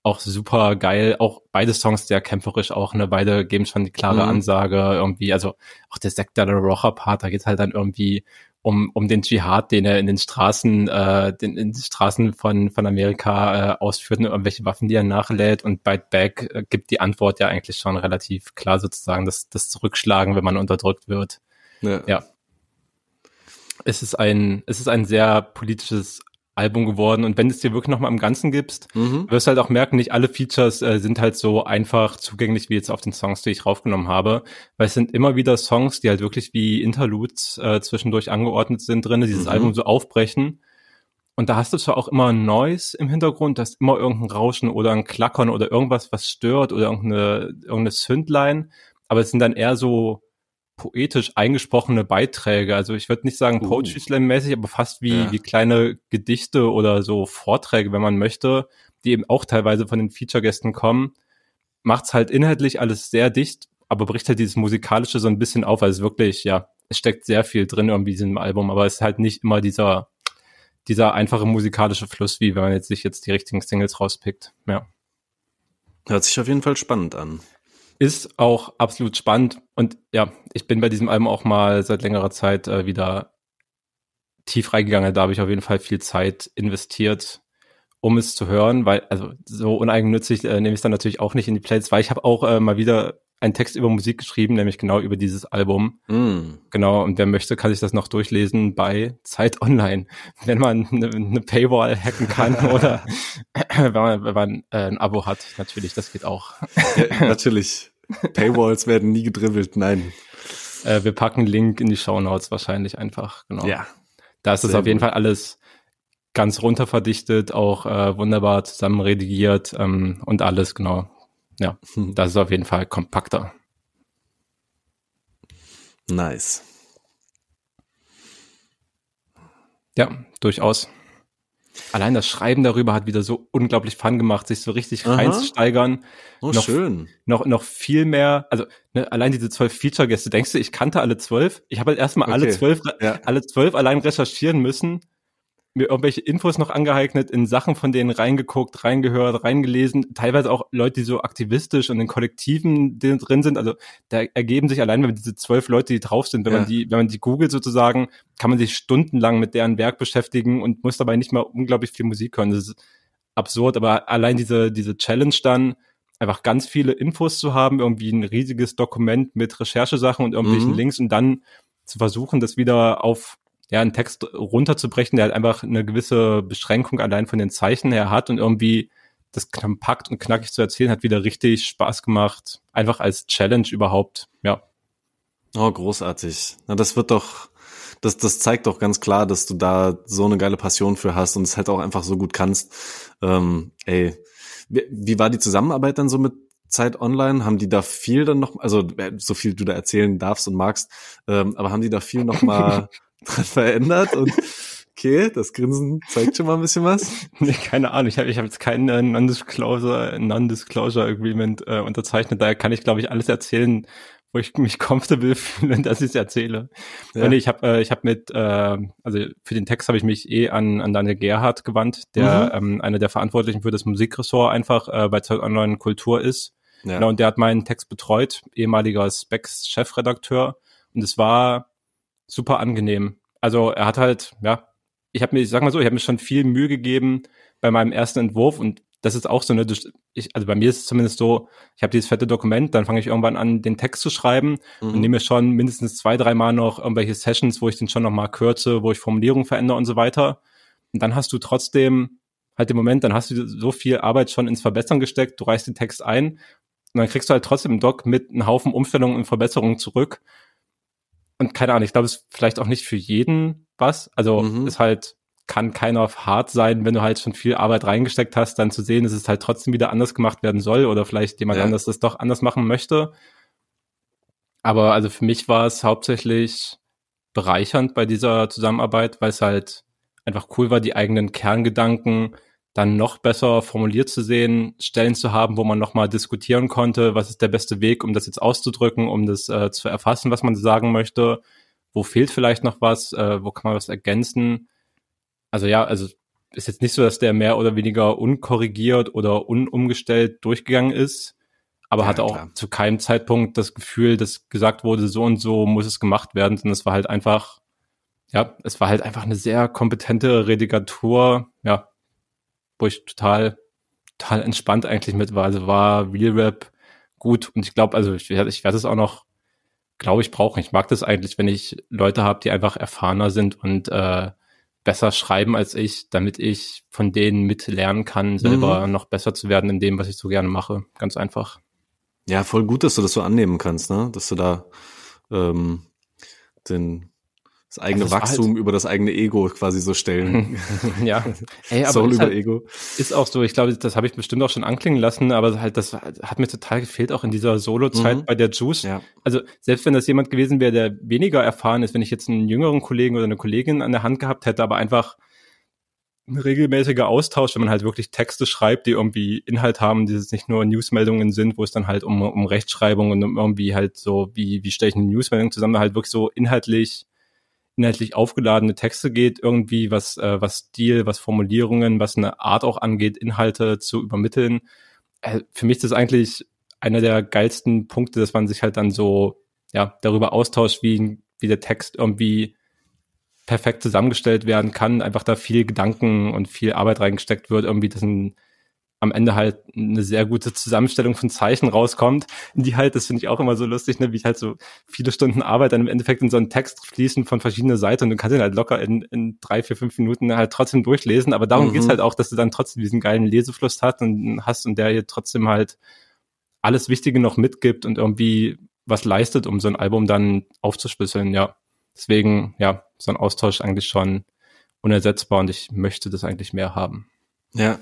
auch super geil. Auch beide Songs sehr kämpferisch auch, ne? Beide geben schon die klare mhm. Ansage irgendwie. Also auch der Sektor der Rocher Part, da geht's halt dann irgendwie um, um den Dschihad, den er in den Straßen, äh, den, in den Straßen von, von Amerika äh, ausführt und irgendwelche Waffen, die er nachlädt. Und Bite Back äh, gibt die Antwort ja eigentlich schon relativ klar sozusagen, das, das Zurückschlagen, wenn man unterdrückt wird. Ja. ja. Es ist ein, es ist ein sehr politisches Album geworden. Und wenn du es dir wirklich nochmal im Ganzen gibst, mhm. wirst du halt auch merken, nicht alle Features äh, sind halt so einfach zugänglich wie jetzt auf den Songs, die ich raufgenommen habe. Weil es sind immer wieder Songs, die halt wirklich wie Interludes äh, zwischendurch angeordnet sind drin, dieses mhm. Album so aufbrechen. Und da hast du zwar auch immer ein Noise im Hintergrund, da ist immer irgendein Rauschen oder ein Klackern oder irgendwas, was stört oder irgendeine, irgendeine Sündline. Aber es sind dann eher so poetisch eingesprochene Beiträge. Also ich würde nicht sagen uh. Poetry Slam mäßig, aber fast wie, ja. wie kleine Gedichte oder so Vorträge, wenn man möchte, die eben auch teilweise von den Feature-Gästen kommen. Macht's halt inhaltlich alles sehr dicht, aber bricht halt dieses Musikalische so ein bisschen auf. Also es wirklich, ja, es steckt sehr viel drin irgendwie in diesem Album, aber es ist halt nicht immer dieser, dieser einfache musikalische Fluss, wie wenn man jetzt sich jetzt die richtigen Singles rauspickt. Ja. Hört sich auf jeden Fall spannend an. Ist auch absolut spannend. Und ja, ich bin bei diesem Album auch mal seit längerer Zeit äh, wieder tief reingegangen. Da habe ich auf jeden Fall viel Zeit investiert, um es zu hören, weil, also so uneigennützig äh, nehme ich es dann natürlich auch nicht in die Playlist, weil ich habe auch äh, mal wieder einen Text über Musik geschrieben, nämlich genau über dieses Album. Mm. Genau, und wer möchte, kann sich das noch durchlesen bei Zeit Online, wenn man eine, eine Paywall hacken kann oder wenn man, wenn man äh, ein Abo hat, natürlich, das geht auch. Ja, natürlich. Paywalls werden nie gedribbelt, nein. Äh, wir packen Link in die Show Notes wahrscheinlich einfach, genau. Ja. Da ist es auf jeden Fall alles ganz runterverdichtet, auch äh, wunderbar zusammen redigiert ähm, und alles, genau. Ja, das ist auf jeden Fall kompakter. Nice. Ja, durchaus. Allein das Schreiben darüber hat wieder so unglaublich Fun gemacht, sich so richtig Aha. reinzusteigern. Oh, noch, schön. Noch, noch viel mehr, also ne, allein diese zwölf Feature-Gäste, denkst du, ich kannte alle zwölf? Ich habe halt erstmal okay. alle zwölf, ja. alle zwölf allein recherchieren müssen mir irgendwelche Infos noch angeeignet, in Sachen von denen reingeguckt, reingehört, reingelesen, teilweise auch Leute, die so aktivistisch und in Kollektiven drin sind. Also da ergeben sich allein, wenn diese zwölf Leute, die drauf sind, wenn ja. man die, wenn man die googelt sozusagen, kann man sich stundenlang mit deren Werk beschäftigen und muss dabei nicht mal unglaublich viel Musik hören. Das ist absurd, aber allein diese, diese Challenge dann, einfach ganz viele Infos zu haben, irgendwie ein riesiges Dokument mit Recherchesachen und irgendwelchen mhm. Links und dann zu versuchen, das wieder auf ja, einen Text runterzubrechen, der halt einfach eine gewisse Beschränkung allein von den Zeichen her hat und irgendwie das kompakt und knackig zu erzählen, hat wieder richtig Spaß gemacht. Einfach als Challenge überhaupt, ja. Oh, großartig. Na, das wird doch, das, das zeigt doch ganz klar, dass du da so eine geile Passion für hast und es halt auch einfach so gut kannst. Ähm, ey, wie, wie war die Zusammenarbeit dann so mit Zeit Online? Haben die da viel dann noch, also äh, so viel du da erzählen darfst und magst, ähm, aber haben die da viel noch mal dran verändert und okay, das Grinsen zeigt schon mal ein bisschen was. Nee, keine Ahnung, ich habe ich hab jetzt kein äh, Non-Disclosure Non Agreement äh, unterzeichnet, daher kann ich glaube ich alles erzählen, wo ich mich comfortable fühle, dass ich es erzähle. Ja. Und ich habe äh, ich habe mit äh, also für den Text habe ich mich eh an an Daniel Gerhardt gewandt, der mhm. ähm, einer der Verantwortlichen für das Musikressort einfach äh, bei Zeit Online Kultur ist. Ja. Genau, und der hat meinen Text betreut, ehemaliger Specs Chefredakteur und es war super angenehm. Also er hat halt, ja, ich habe mir, ich sag mal so, ich habe mir schon viel Mühe gegeben bei meinem ersten Entwurf und das ist auch so eine, ich, also bei mir ist es zumindest so, ich habe dieses fette Dokument, dann fange ich irgendwann an, den Text zu schreiben mhm. und nehme schon mindestens zwei, dreimal noch irgendwelche Sessions, wo ich den schon nochmal kürze, wo ich Formulierungen verändere und so weiter. Und dann hast du trotzdem halt den Moment, dann hast du so viel Arbeit schon ins Verbessern gesteckt, du reichst den Text ein und dann kriegst du halt trotzdem einen Doc mit einem Haufen Umstellungen und Verbesserungen zurück. Und keine Ahnung, ich glaube, es ist vielleicht auch nicht für jeden was. Also mhm. ist halt, kann keiner hart sein, wenn du halt schon viel Arbeit reingesteckt hast, dann zu sehen, dass es halt trotzdem wieder anders gemacht werden soll oder vielleicht jemand ja. anders das doch anders machen möchte. Aber also für mich war es hauptsächlich bereichernd bei dieser Zusammenarbeit, weil es halt einfach cool war, die eigenen Kerngedanken dann noch besser formuliert zu sehen, Stellen zu haben, wo man nochmal diskutieren konnte, was ist der beste Weg, um das jetzt auszudrücken, um das äh, zu erfassen, was man sagen möchte, wo fehlt vielleicht noch was, äh, wo kann man was ergänzen. Also ja, also ist jetzt nicht so, dass der mehr oder weniger unkorrigiert oder unumgestellt durchgegangen ist, aber ja, hatte auch klar. zu keinem Zeitpunkt das Gefühl, dass gesagt wurde, so und so muss es gemacht werden, sondern es war halt einfach, ja, es war halt einfach eine sehr kompetente Redigatur, wo ich total, total entspannt eigentlich mit war. Also war Real Rap gut und ich glaube, also ich, ich werde es auch noch, glaube ich, brauchen. Ich mag das eigentlich, wenn ich Leute habe, die einfach erfahrener sind und äh, besser schreiben als ich, damit ich von denen mitlernen kann, selber mhm. noch besser zu werden in dem, was ich so gerne mache. Ganz einfach. Ja, voll gut, dass du das so annehmen kannst, ne? Dass du da ähm, den das eigene also das Wachstum halt über das eigene Ego quasi so stellen. ja, Ey, aber Soul über halt, Ego. Ist auch so. Ich glaube, das habe ich bestimmt auch schon anklingen lassen, aber halt das hat mir total gefehlt auch in dieser Solo-Zeit mhm. bei der Juice. Ja. Also selbst wenn das jemand gewesen wäre, der weniger erfahren ist, wenn ich jetzt einen jüngeren Kollegen oder eine Kollegin an der Hand gehabt hätte, aber einfach ein regelmäßiger Austausch, wenn man halt wirklich Texte schreibt, die irgendwie Inhalt haben, die jetzt nicht nur Newsmeldungen sind, wo es dann halt um, um Rechtschreibung und um irgendwie halt so, wie, wie stelle ich eine Newsmeldung zusammen, halt wirklich so inhaltlich inhaltlich aufgeladene Texte geht, irgendwie was, äh, was Stil, was Formulierungen, was eine Art auch angeht, Inhalte zu übermitteln. Äh, für mich ist das eigentlich einer der geilsten Punkte, dass man sich halt dann so ja darüber austauscht, wie, wie der Text irgendwie perfekt zusammengestellt werden kann, einfach da viel Gedanken und viel Arbeit reingesteckt wird, irgendwie das ein am Ende halt eine sehr gute Zusammenstellung von Zeichen rauskommt, die halt, das finde ich auch immer so lustig, ne, wie halt so viele Stunden Arbeit dann im Endeffekt in so einen Text fließen von verschiedenen Seiten und du kannst ihn halt locker in, in drei, vier, fünf Minuten halt trotzdem durchlesen, aber darum mhm. geht's halt auch, dass du dann trotzdem diesen geilen Lesefluss hast und hast und der hier trotzdem halt alles Wichtige noch mitgibt und irgendwie was leistet, um so ein Album dann aufzuschlüsseln, ja. Deswegen, ja, so ein Austausch eigentlich schon unersetzbar und ich möchte das eigentlich mehr haben. Ja,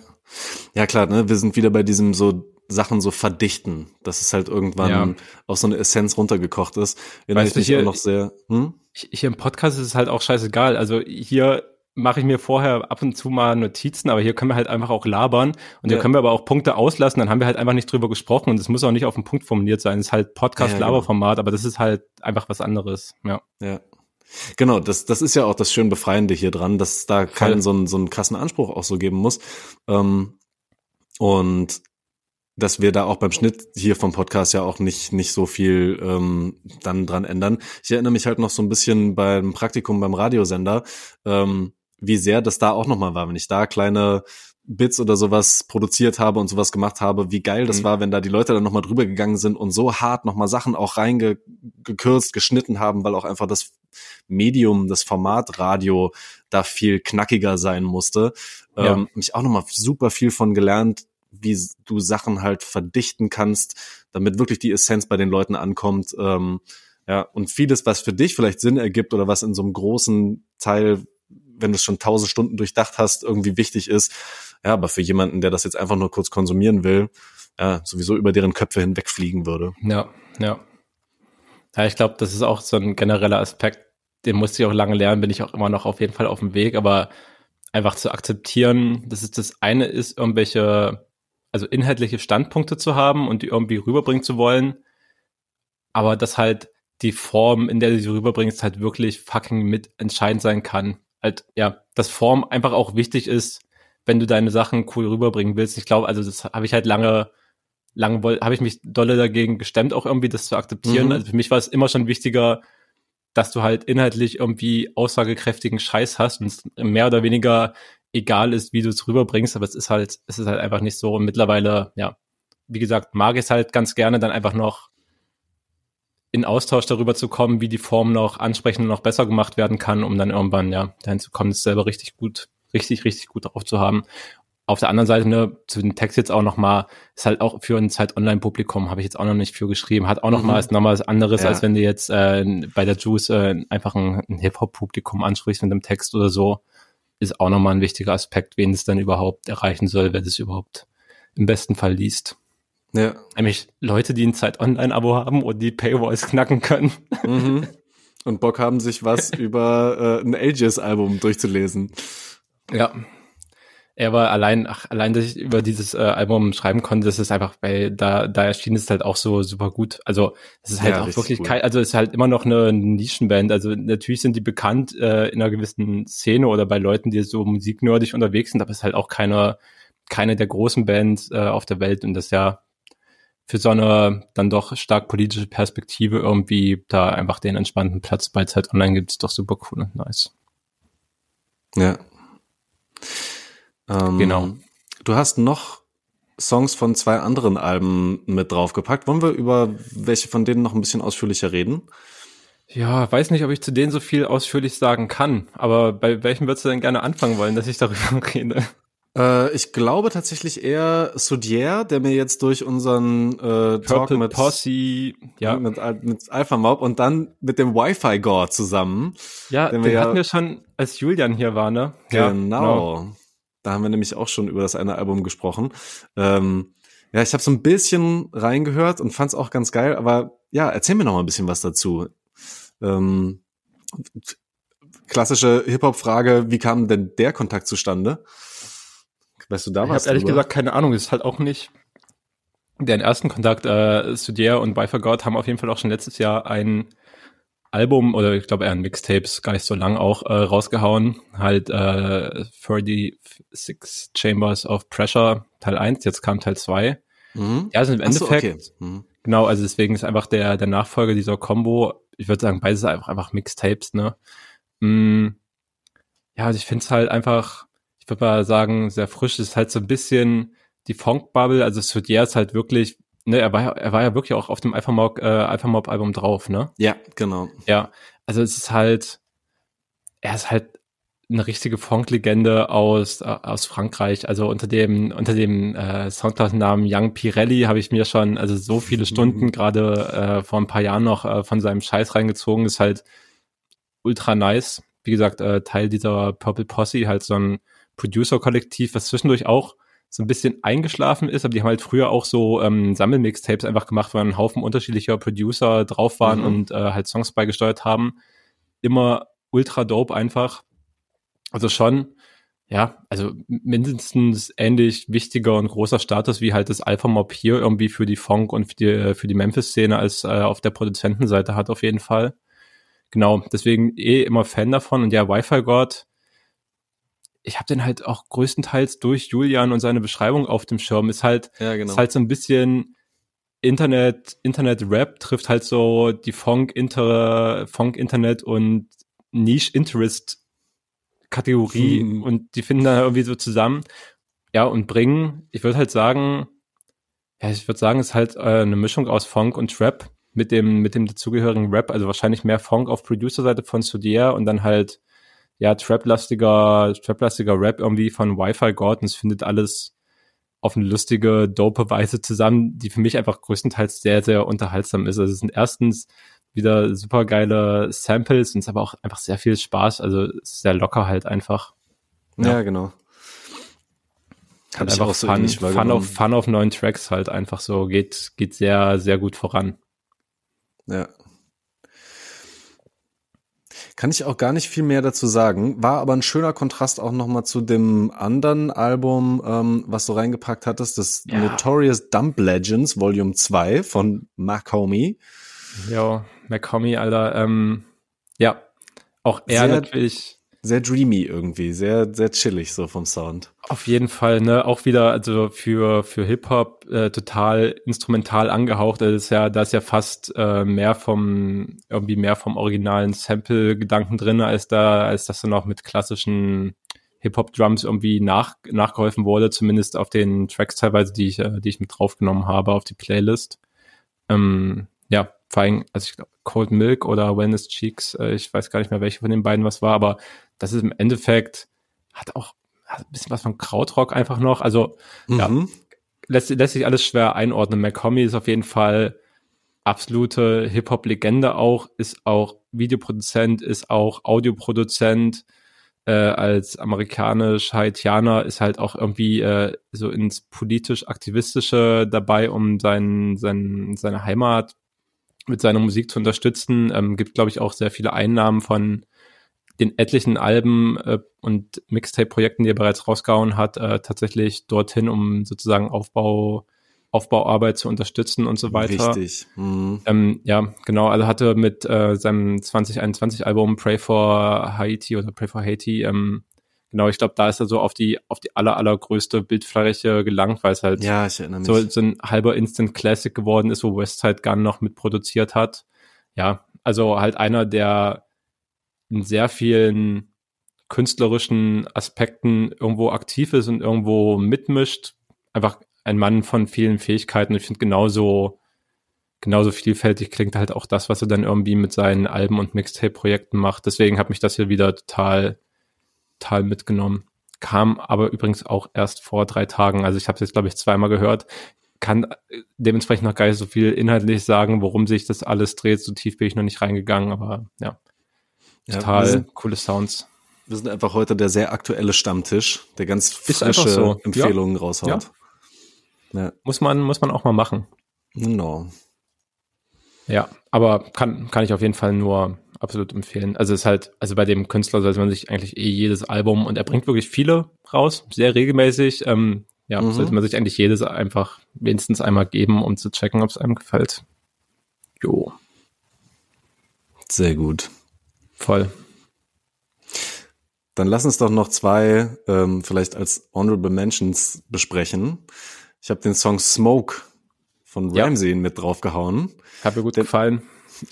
ja, klar, ne? Wir sind wieder bei diesem so Sachen so verdichten, dass es halt irgendwann ja. auf so eine Essenz runtergekocht ist. Weißt du, hier, auch noch sehr, hm? hier im Podcast ist es halt auch scheißegal. Also hier mache ich mir vorher ab und zu mal Notizen, aber hier können wir halt einfach auch labern und ja. hier können wir aber auch Punkte auslassen, dann haben wir halt einfach nicht drüber gesprochen und es muss auch nicht auf den Punkt formuliert sein. Es ist halt Podcast-Laberformat, ja, genau. aber das ist halt einfach was anderes. Ja. Ja. Genau, das, das ist ja auch das schön Befreiende hier dran, dass da keinen so einen, so einen krassen Anspruch auch so geben muss. Ähm, und dass wir da auch beim Schnitt hier vom Podcast ja auch nicht nicht so viel ähm, dann dran ändern. Ich erinnere mich halt noch so ein bisschen beim Praktikum beim Radiosender, ähm, wie sehr das da auch nochmal war, wenn ich da kleine Bits oder sowas produziert habe und sowas gemacht habe, wie geil das mhm. war, wenn da die Leute dann nochmal drüber gegangen sind und so hart nochmal Sachen auch reingekürzt, geschnitten haben, weil auch einfach das Medium, das Format Radio da viel knackiger sein musste. Ja. Ähm, mich auch nochmal super viel von gelernt, wie du Sachen halt verdichten kannst, damit wirklich die Essenz bei den Leuten ankommt. Ähm, ja, und vieles, was für dich vielleicht Sinn ergibt oder was in so einem großen Teil, wenn du es schon tausend Stunden durchdacht hast, irgendwie wichtig ist, ja, aber für jemanden, der das jetzt einfach nur kurz konsumieren will, ja, sowieso über deren Köpfe hinwegfliegen würde. Ja, ja. Ja, ich glaube, das ist auch so ein genereller Aspekt, den musste ich auch lange lernen, bin ich auch immer noch auf jeden Fall auf dem Weg, aber einfach zu akzeptieren, dass es das eine ist, irgendwelche, also inhaltliche Standpunkte zu haben und die irgendwie rüberbringen zu wollen, aber dass halt die Form, in der du sie rüberbringst, halt wirklich fucking mit entscheidend sein kann. Halt, ja, dass Form einfach auch wichtig ist, wenn du deine Sachen cool rüberbringen willst. Ich glaube, also das habe ich halt lange, lange habe ich mich dolle dagegen gestemmt, auch irgendwie das zu akzeptieren. Mhm. Also für mich war es immer schon wichtiger, dass du halt inhaltlich irgendwie aussagekräftigen Scheiß hast und mehr oder weniger egal ist, wie du es rüberbringst, aber es ist halt, es ist halt einfach nicht so. Und mittlerweile, ja, wie gesagt, mag ich es halt ganz gerne, dann einfach noch in Austausch darüber zu kommen, wie die Form noch ansprechend noch besser gemacht werden kann, um dann irgendwann, ja, dahin zu kommen, es selber richtig gut, richtig, richtig gut drauf zu haben. Auf der anderen Seite, ne, zu den Text jetzt auch noch mal, ist halt auch für ein Zeit-Online-Publikum, habe ich jetzt auch noch nicht für geschrieben, hat auch noch mhm. mal, ist noch mal was anderes, ja. als wenn du jetzt äh, bei der Juice äh, einfach ein, ein Hip-Hop-Publikum ansprichst mit dem Text oder so, ist auch noch mal ein wichtiger Aspekt, wen es dann überhaupt erreichen soll, wer das überhaupt im besten Fall liest. Ja. Nämlich Leute, die ein Zeit-Online-Abo haben und die Paywalls knacken können. Mhm. Und Bock haben, sich was über äh, ein Ages-Album durchzulesen. Ja. Er war allein, ach, allein, dass ich über dieses äh, Album schreiben konnte, das ist einfach, weil da, da erschien es halt auch so super gut. Also, es ist halt ja, auch wirklich kein, also es ist halt immer noch eine Nischenband. Also natürlich sind die bekannt äh, in einer gewissen Szene oder bei Leuten, die so musiknerdig unterwegs sind, aber es ist halt auch keine, keine der großen Bands äh, auf der Welt und das ja für so eine dann doch stark politische Perspektive irgendwie da einfach den entspannten Platz bei Zeit Online gibt, ist doch super cool und nice. Ja. Ähm, genau. Du hast noch Songs von zwei anderen Alben mit draufgepackt. Wollen wir über welche von denen noch ein bisschen ausführlicher reden? Ja, weiß nicht, ob ich zu denen so viel ausführlich sagen kann, aber bei welchem würdest du denn gerne anfangen wollen, dass ich darüber rede? Äh, ich glaube tatsächlich eher Sudier, der mir jetzt durch unseren äh, Talk mit Posse, ja. mit, mit Alpha Mob und dann mit dem Wi-Fi Gore zusammen. Ja, den, wir hatten wir schon, als Julian hier war, ne? Genau. genau. Da haben wir nämlich auch schon über das eine Album gesprochen. Ähm, ja, ich habe so ein bisschen reingehört und fand es auch ganz geil, aber ja, erzähl mir noch mal ein bisschen was dazu. Ähm, klassische Hip-Hop-Frage, wie kam denn der Kontakt zustande? Weißt du da ich was? Ich habe ehrlich gesagt keine Ahnung. Es ist halt auch nicht deren ersten Kontakt. Äh, Studier und By For God haben auf jeden Fall auch schon letztes Jahr ein Album oder ich glaube eher ein Mixtape, ist gar nicht so lang auch äh, rausgehauen. Halt äh, 36 Chambers of Pressure Teil 1, jetzt kam Teil 2. Mhm. Ja, also im Endeffekt, so, okay. mhm. genau, also deswegen ist einfach der, der Nachfolger dieser Combo, ich würde sagen, beides einfach, einfach Mixtapes, ne? Mm, ja, also ich finde es halt einfach, würde mal sagen, sehr frisch. Das ist halt so ein bisschen die Funk-Bubble. Also Sudier ist halt wirklich, ne, er war, er war ja wirklich auch auf dem Alpha Mob, äh, Alpha Mob Album drauf, ne? Ja, genau. Ja, also es ist halt, er ist halt eine richtige Funk-Legende aus, äh, aus Frankreich. Also unter dem, unter dem äh, Soundcloud-Namen Young Pirelli habe ich mir schon, also so viele Stunden mhm. gerade äh, vor ein paar Jahren noch äh, von seinem Scheiß reingezogen. Ist halt ultra nice. Wie gesagt, äh, Teil dieser Purple Posse, halt so ein Producer-Kollektiv, was zwischendurch auch so ein bisschen eingeschlafen ist, aber die haben halt früher auch so ähm, Sammelmixtapes einfach gemacht, wo ein Haufen unterschiedlicher Producer drauf waren mhm. und äh, halt Songs beigesteuert haben. Immer ultra dope einfach. Also schon, ja, also mindestens ähnlich wichtiger und großer Status wie halt das Alpha Mob hier irgendwie für die Funk und für die, für die Memphis-Szene als äh, auf der Produzentenseite hat auf jeden Fall. Genau, deswegen eh immer Fan davon und ja, Wi-Fi God ich habe den halt auch größtenteils durch Julian und seine Beschreibung auf dem Schirm. Ist halt, ja, genau. ist halt so ein bisschen Internet, Internet-Rap trifft halt so die Funk, Inter, Funk, Internet und Niche-Interest-Kategorie hm. und die finden da irgendwie so zusammen. Ja, und bringen, ich würde halt sagen, ja, ich würde sagen, es ist halt äh, eine Mischung aus Funk und Trap mit dem, mit dem dazugehörigen Rap, also wahrscheinlich mehr Funk auf Producer-Seite von Studier und dann halt ja, trap-lastiger, trap-lastiger Rap irgendwie von Wi-Fi Gordons findet alles auf eine lustige, dope Weise zusammen, die für mich einfach größtenteils sehr, sehr unterhaltsam ist. Also es sind erstens wieder super geile Samples und es ist aber auch einfach sehr viel Spaß. Also es ist sehr locker halt einfach. Ja, ja genau. Hat einfach so Fun, Fun, auf, Fun auf neuen Tracks halt einfach so, geht, geht sehr, sehr gut voran. Ja, kann ich auch gar nicht viel mehr dazu sagen. War aber ein schöner Kontrast auch nochmal zu dem anderen Album, ähm, was du reingepackt hattest, das ja. Notorious Dump Legends Volume 2 von Mac Homie. Ja, Mac Homie, Alter. Ähm, ja, auch er Sehr natürlich sehr dreamy irgendwie, sehr, sehr chillig so vom Sound. Auf jeden Fall, ne, auch wieder, also für, für Hip-Hop äh, total instrumental angehaucht. Das ist ja, da ist ja fast äh, mehr vom, irgendwie mehr vom originalen Sample-Gedanken drin, als da, als dass du noch mit klassischen Hip-Hop-Drums irgendwie nach, nachgeholfen wurde, zumindest auf den Tracks teilweise, die ich, äh, die ich mit draufgenommen habe auf die Playlist. Ähm, ja, vor allem, also ich glaube, Cold Milk oder Wellness Cheeks, äh, ich weiß gar nicht mehr, welche von den beiden was war, aber das ist im Endeffekt, hat auch hat ein bisschen was von Krautrock einfach noch. Also, mhm. ja, lässt, lässt sich alles schwer einordnen. McComey ist auf jeden Fall absolute Hip-Hop-Legende auch, ist auch Videoproduzent, ist auch Audioproduzent, äh, als amerikanisch-Haitianer ist halt auch irgendwie äh, so ins politisch-aktivistische dabei, um sein, sein, seine Heimat mit seiner Musik zu unterstützen. Ähm, gibt, glaube ich, auch sehr viele Einnahmen von den etlichen Alben äh, und Mixtape-Projekten, die er bereits rausgehauen hat, äh, tatsächlich dorthin, um sozusagen Aufbau, Aufbauarbeit zu unterstützen und so weiter. Richtig. Mhm. Ähm, ja, genau. Also hatte mit äh, seinem 2021-Album Pray for Haiti oder Pray for Haiti, ähm, genau, ich glaube, da ist er so auf die auf die aller allergrößte Bildfläche gelangt, weil es halt ja. So, so ein halber Instant Classic geworden ist, wo Westside Gun noch mit produziert hat. Ja, also halt einer, der in sehr vielen künstlerischen Aspekten irgendwo aktiv ist und irgendwo mitmischt. Einfach ein Mann von vielen Fähigkeiten. Ich finde genauso, genauso vielfältig klingt halt auch das, was er dann irgendwie mit seinen Alben und Mixtape-Projekten macht. Deswegen hat mich das hier wieder total, total mitgenommen. Kam aber übrigens auch erst vor drei Tagen. Also ich habe es jetzt, glaube ich, zweimal gehört. Kann dementsprechend noch gar nicht so viel inhaltlich sagen, worum sich das alles dreht. So tief bin ich noch nicht reingegangen, aber ja. Total ja, coole Sounds. Wir sind einfach heute der sehr aktuelle Stammtisch, der ganz frische so. Empfehlungen ja. raushaut. Ja. ja. Muss man, muss man auch mal machen. Genau. Ja, aber kann, kann ich auf jeden Fall nur absolut empfehlen. Also es ist halt, also bei dem Künstler sollte man sich eigentlich eh jedes Album und er bringt wirklich viele raus, sehr regelmäßig. Ähm, ja, mhm. sollte man sich eigentlich jedes einfach wenigstens einmal geben, um zu checken, ob es einem gefällt. Jo. Sehr gut. Voll. Dann lass uns doch noch zwei ähm, vielleicht als Honorable Mentions besprechen. Ich habe den Song Smoke von Ramsey ja. mit draufgehauen. Hat mir gut Der, gefallen.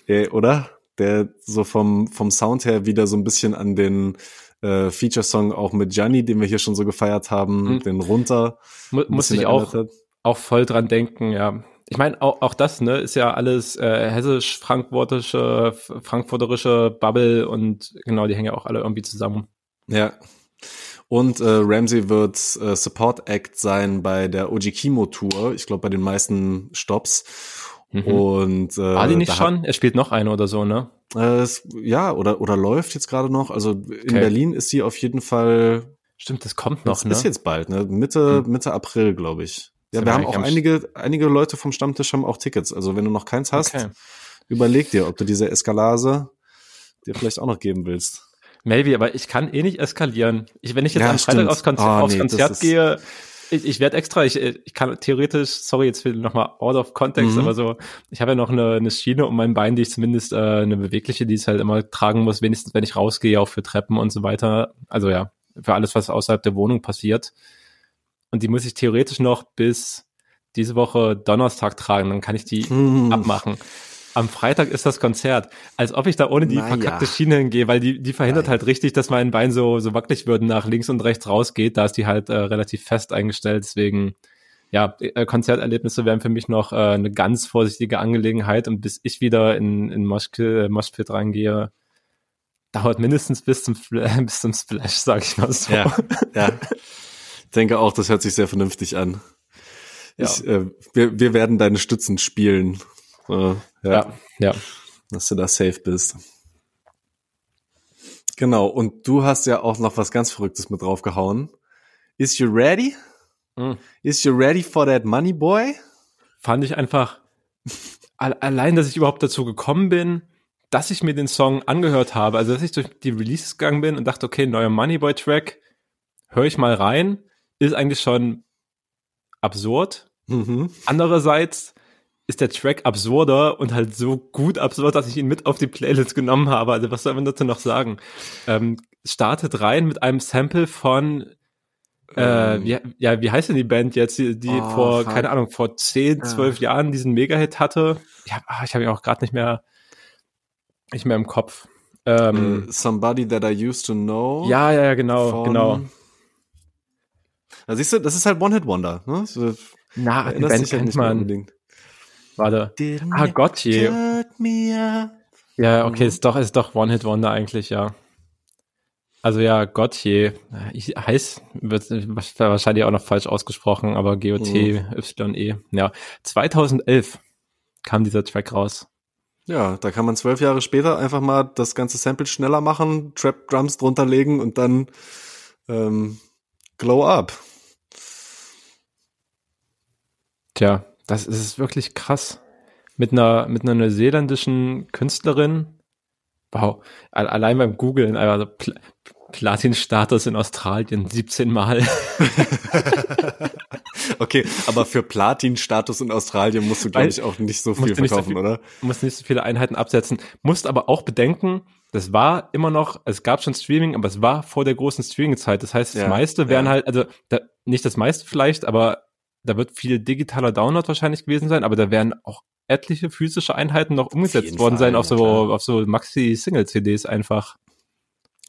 Äh, oder? Der so vom, vom Sound her wieder so ein bisschen an den äh, Feature-Song auch mit Gianni, den wir hier schon so gefeiert haben, mhm. den runter. Mu muss ich auch, auch voll dran denken, ja ich meine, auch, auch das, ne, ist ja alles äh, hessisch-frankfurtische, frankfurterische Bubble und genau, die hängen ja auch alle irgendwie zusammen. Ja. Und äh, Ramsey wird äh, Support Act sein bei der Ojikimo Tour, ich glaube bei den meisten Stops. Mhm. Und äh, war die nicht schon? Er spielt noch eine oder so, ne? Äh, es, ja, oder oder läuft jetzt gerade noch. Also in okay. Berlin ist sie auf jeden Fall. Stimmt, das kommt noch, das ne? Ist jetzt bald, ne? Mitte mhm. Mitte April, glaube ich. Ja, wir haben auch einige, einige Leute vom Stammtisch haben auch Tickets. Also wenn du noch keins hast, okay. überleg dir, ob du diese Eskalase dir vielleicht auch noch geben willst. Maybe, aber ich kann eh nicht eskalieren. Ich, wenn ich jetzt ja, am Freitag aufs, Konzer oh, aufs nee, Konzert gehe, ich, ich werde extra, ich, ich kann theoretisch, sorry, jetzt nochmal out of context, mhm. aber so, ich habe ja noch eine, eine Schiene um mein Bein, die ich zumindest äh, eine bewegliche, die ich halt immer tragen muss, wenigstens wenn ich rausgehe, auch für Treppen und so weiter. Also ja, für alles, was außerhalb der Wohnung passiert und die muss ich theoretisch noch bis diese Woche Donnerstag tragen, dann kann ich die hm. abmachen. Am Freitag ist das Konzert. Als ob ich da ohne die naja. verkackte Schiene hingehe, weil die, die verhindert Nein. halt richtig, dass mein Bein so, so wackelig wird und nach links und rechts rausgeht. Da ist die halt äh, relativ fest eingestellt. Deswegen, ja, äh, Konzerterlebnisse wären für mich noch äh, eine ganz vorsichtige Angelegenheit. Und bis ich wieder in, in Moschke, äh, Moschpit reingehe, dauert mindestens bis zum, bis zum Splash, sag ich mal so. Ja, ja. denke auch, das hört sich sehr vernünftig an. Ja. Ich, äh, wir, wir werden deine Stützen spielen. Äh, ja. ja, ja. Dass du da safe bist. Genau, und du hast ja auch noch was ganz Verrücktes mit draufgehauen. Is you ready? Mm. Is you ready for that money boy? Fand ich einfach allein, dass ich überhaupt dazu gekommen bin, dass ich mir den Song angehört habe, also dass ich durch die Releases gegangen bin und dachte, okay, neuer Moneyboy Track, höre ich mal rein ist eigentlich schon absurd. Mhm. Andererseits ist der Track absurder und halt so gut absurd, dass ich ihn mit auf die Playlist genommen habe. Also was soll man dazu noch sagen? Ähm, startet rein mit einem Sample von äh, ähm. wie, ja, wie heißt denn die Band jetzt, die, die oh, vor, fuck. keine Ahnung, vor 10, 12 ja. Jahren diesen Mega-Hit hatte? Ja, ah, ich habe ihn auch gerade nicht mehr, nicht mehr im Kopf. Ähm, uh, somebody that I used to know. Ja, ja, ja, genau, genau. Da siehst du, das ist halt One-Hit-Wonder. Ne? So, Na, die erinnerst Band kennt nicht mehr man. unbedingt. Warte. Didn't Ah, me up? Ja, okay, Mhm. ist doch, ist doch One-Hit-Wonder eigentlich, ja. Also ja, Gotye. Ich heißt, wird wahrscheinlich auch noch falsch ausgesprochen, aber G-O-T-Y-E. Ja. 2011 kam dieser Track raus. Ja, da kann man zwölf Jahre später einfach mal das ganze Sample schneller machen, Trap Drums drunter legen und dann ähm, Glow Up. Tja, das ist wirklich krass. Mit einer, mit einer neuseeländischen Künstlerin. Wow. Al- Allein beim Googlen, also Pl Platin-Status in Australien 17 Mal. Okay, aber für Platin-Status in Australien musst du, glaube ich, auch nicht so viel du nicht so verkaufen, viel- oder? Musst nicht so viele Einheiten absetzen. Musst aber auch bedenken, das war immer noch, es gab schon Streaming, aber es war vor der großen Streaming-Zeit. Das heißt, das Ja, meiste wären ja. halt, also da, nicht das meiste vielleicht, aber da wird viel digitaler Download wahrscheinlich gewesen sein, aber da wären auch etliche physische Einheiten noch umgesetzt worden sein Fall, auf ja, so, klar. auf so Maxi-Single-CDs einfach.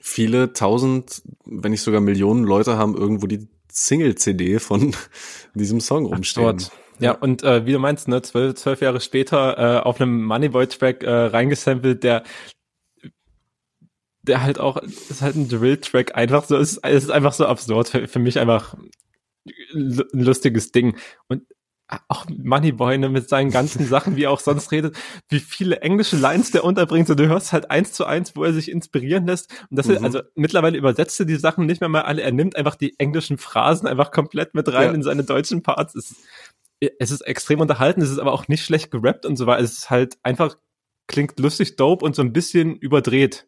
Viele tausend, wenn nicht sogar Millionen Leute haben irgendwo die Single-CD von diesem Song rumstehen. Absurd. Ja, und äh, wie du meinst, ne, zwölf, zwölf Jahre später äh, auf einem Moneyboy-Track äh, reingesampelt, der der halt auch, ist halt ein Drill-Track einfach so, es ist, ist einfach so absurd, für, für mich einfach ein lustiges Ding. Und auch Moneyboy ne, mit seinen ganzen Sachen, wie er auch sonst redet, wie viele englische Lines der unterbringt, so du hörst halt eins zu eins, wo er sich inspirieren lässt. Und das Mhm. ist, also mittlerweile übersetzt er die Sachen nicht mehr mal alle, er nimmt einfach die englischen Phrasen einfach komplett mit rein Ja. in seine deutschen Parts. Es, es ist extrem unterhalten, es ist aber auch nicht schlecht gerappt und so weiter. Es ist halt einfach, klingt lustig, dope und so ein bisschen überdreht.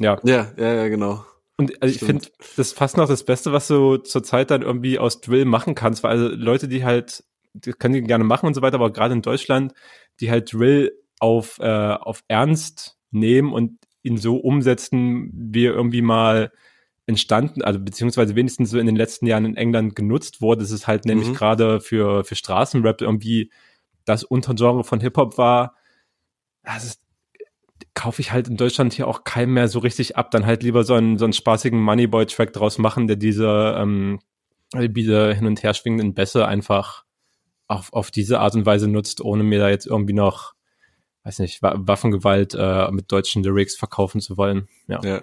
Ja, Ja, ja, ja, genau. Und also ich finde, das ist fast noch das Beste, was du zurzeit dann irgendwie aus Drill machen kannst, weil also Leute, die halt, die können die gerne machen und so weiter, aber gerade in Deutschland, die halt Drill auf, äh, auf Ernst nehmen und ihn so umsetzen, wie er irgendwie mal entstanden, also beziehungsweise wenigstens so in den letzten Jahren in England genutzt wurde. Das ist halt nämlich Mhm. gerade für, für Straßenrap irgendwie das Untergenre von Hip-Hop war. Das ist, kaufe ich halt in Deutschland hier auch keinem mehr so richtig ab. Dann halt lieber so einen, so einen spaßigen Moneyboy-Track draus machen, der diese, ähm, diese hin und her schwingenden Bässe einfach auf, auf diese Art und Weise nutzt, ohne mir da jetzt irgendwie noch, weiß nicht, Wa- Waffengewalt äh, mit deutschen Lyrics verkaufen zu wollen. Ja. Ja.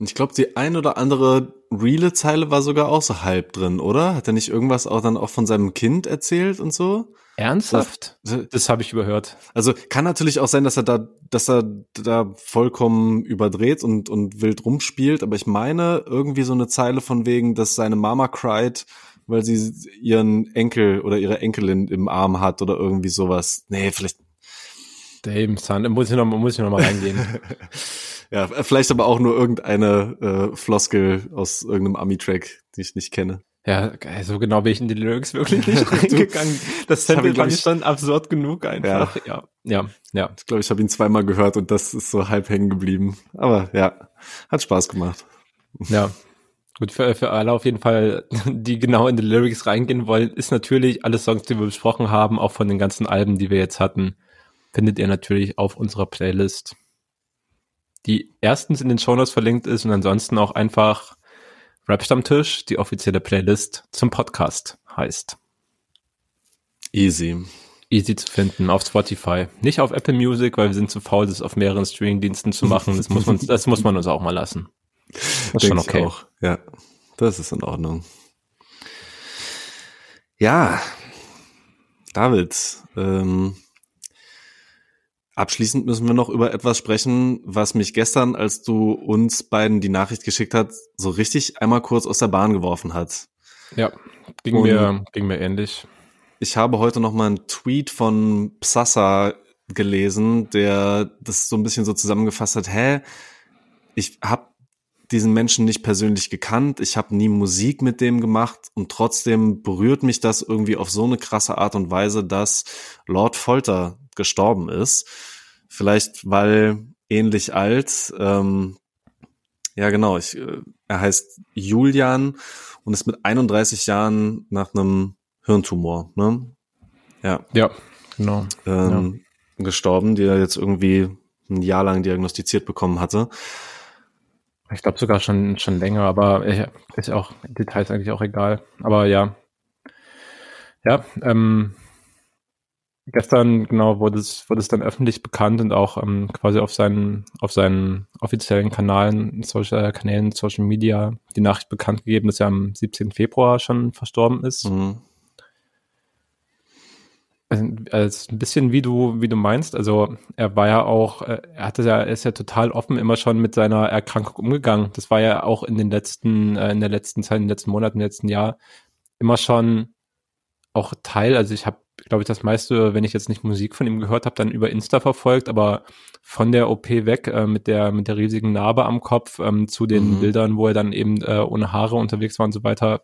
Ich glaube, die ein oder andere reale Zeile war sogar auch so halb drin, oder? Hat er nicht irgendwas auch dann auch von seinem Kind erzählt und so? Ernsthaft? Das habe ich überhört. Also kann natürlich auch sein, dass er da, dass er da vollkommen überdreht und, und wild rumspielt, aber ich meine irgendwie so eine Zeile von wegen, dass seine Mama cried, weil sie ihren Enkel oder ihre Enkelin im Arm hat oder irgendwie sowas. Nee, vielleicht, Damn, son, da muss ich noch, muss ich noch mal reingehen. ja, vielleicht aber auch nur irgendeine äh, Floskel aus irgendeinem Ami-Track, die ich nicht kenne. Ja, so genau bin ich in die Lyrics wirklich nicht reingegangen. Das Sample fand ich schon absurd genug einfach. Ja, ja, ja. Ich glaube, ich habe ihn zweimal gehört und das ist so halb hängen geblieben. Aber ja, hat Spaß gemacht. Ja. Gut, für, für alle auf jeden Fall, die genau in die Lyrics reingehen wollen, ist natürlich alle Songs, die wir besprochen haben, auch von den ganzen Alben, die wir jetzt hatten, findet ihr natürlich auf unserer Playlist, die erstens in den Shownotes verlinkt ist und ansonsten auch einfach Rap Stammtisch, die offizielle Playlist zum Podcast heißt. Easy. Easy zu finden auf Spotify. Nicht auf Apple Music, weil wir sind zu faul, das auf mehreren Streamingdiensten zu machen. Das muss man, das muss man uns auch mal lassen. Das ist schon Denk ich okay. auch. Ja, das ist in Ordnung. Ja, David, ähm, abschließend müssen wir noch über etwas sprechen, was mich gestern, als du uns beiden die Nachricht geschickt hast, so richtig einmal kurz aus der Bahn geworfen hat. Ja, ging Und- mir, ging mir ähnlich. Ich habe heute noch mal einen Tweet von Psassa gelesen, der das so ein bisschen so zusammengefasst hat. Hä, ich habe diesen Menschen nicht persönlich gekannt, ich habe nie Musik mit dem gemacht und trotzdem berührt mich das irgendwie auf so eine krasse Art und Weise, dass Lord Folter gestorben ist. Vielleicht weil ähnlich alt. Ähm, ja, genau. Ich, äh, er heißt Julian und ist mit 31 Jahren nach einem Hirntumor, ne? Ja, Ja, genau. ähm, gestorben, die er jetzt irgendwie ein Jahr lang diagnostiziert bekommen hatte. Ich glaube sogar schon, schon länger, aber ist auch Details eigentlich auch egal. Aber ja. Ja, ähm, gestern genau wurde es, wurde es dann öffentlich bekannt und auch ähm, quasi auf seinen, auf seinen offiziellen Kanalen, Social Kanälen, Social Media die Nachricht bekannt gegeben, dass er am 17. Februar schon verstorben ist. Mhm. Also, also ein bisschen wie du, wie du meinst. Also er war ja auch, äh, er hatte ja, er ist ja total offen immer schon mit seiner Erkrankung umgegangen. Das war ja auch in den letzten, äh, in der letzten Zeit, in den letzten Monaten, im letzten Jahr immer schon auch Teil. Also ich habe, glaube ich, das meiste, wenn ich jetzt nicht Musik von ihm gehört habe, dann über Insta verfolgt, aber von der OP weg äh, mit der mit der riesigen Narbe am Kopf ähm, zu den mhm. Bildern, wo er dann eben äh, ohne Haare unterwegs war und so weiter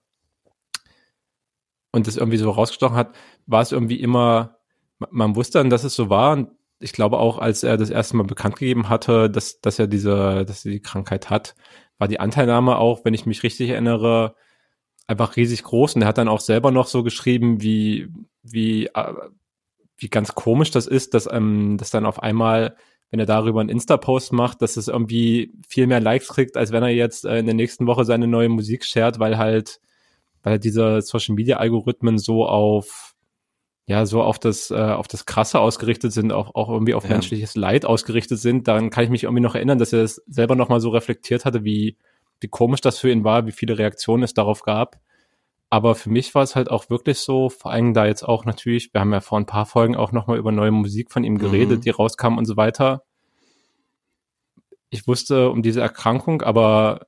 und das irgendwie so rausgestochen hat, war es irgendwie immer, man wusste dann, dass es so war und ich glaube auch, als er das erste Mal bekannt gegeben hatte, dass, dass er diese, dass er die Krankheit hat, war die Anteilnahme auch, wenn ich mich richtig erinnere, einfach riesig groß und er hat dann auch selber noch so geschrieben, wie, wie, äh, wie ganz komisch das ist, dass, ähm, dass dann auf einmal, wenn er darüber einen Insta-Post macht, dass es irgendwie viel mehr Likes kriegt, als wenn er jetzt äh, in der nächsten Woche seine neue Musik shared, weil halt weil diese Social Media Algorithmen so auf ja so auf das äh, auf das krasse ausgerichtet sind, auch auch irgendwie auf ja. menschliches Leid ausgerichtet sind, dann kann ich mich irgendwie noch erinnern, dass er das selber noch mal so reflektiert hatte, wie wie komisch das für ihn war, wie viele Reaktionen es darauf gab. Aber für mich war es halt auch wirklich so, vor allem da jetzt auch natürlich, wir haben ja vor ein paar Folgen auch noch mal über neue Musik von ihm geredet, mhm. die rauskam und so weiter. Ich wusste um diese Erkrankung, aber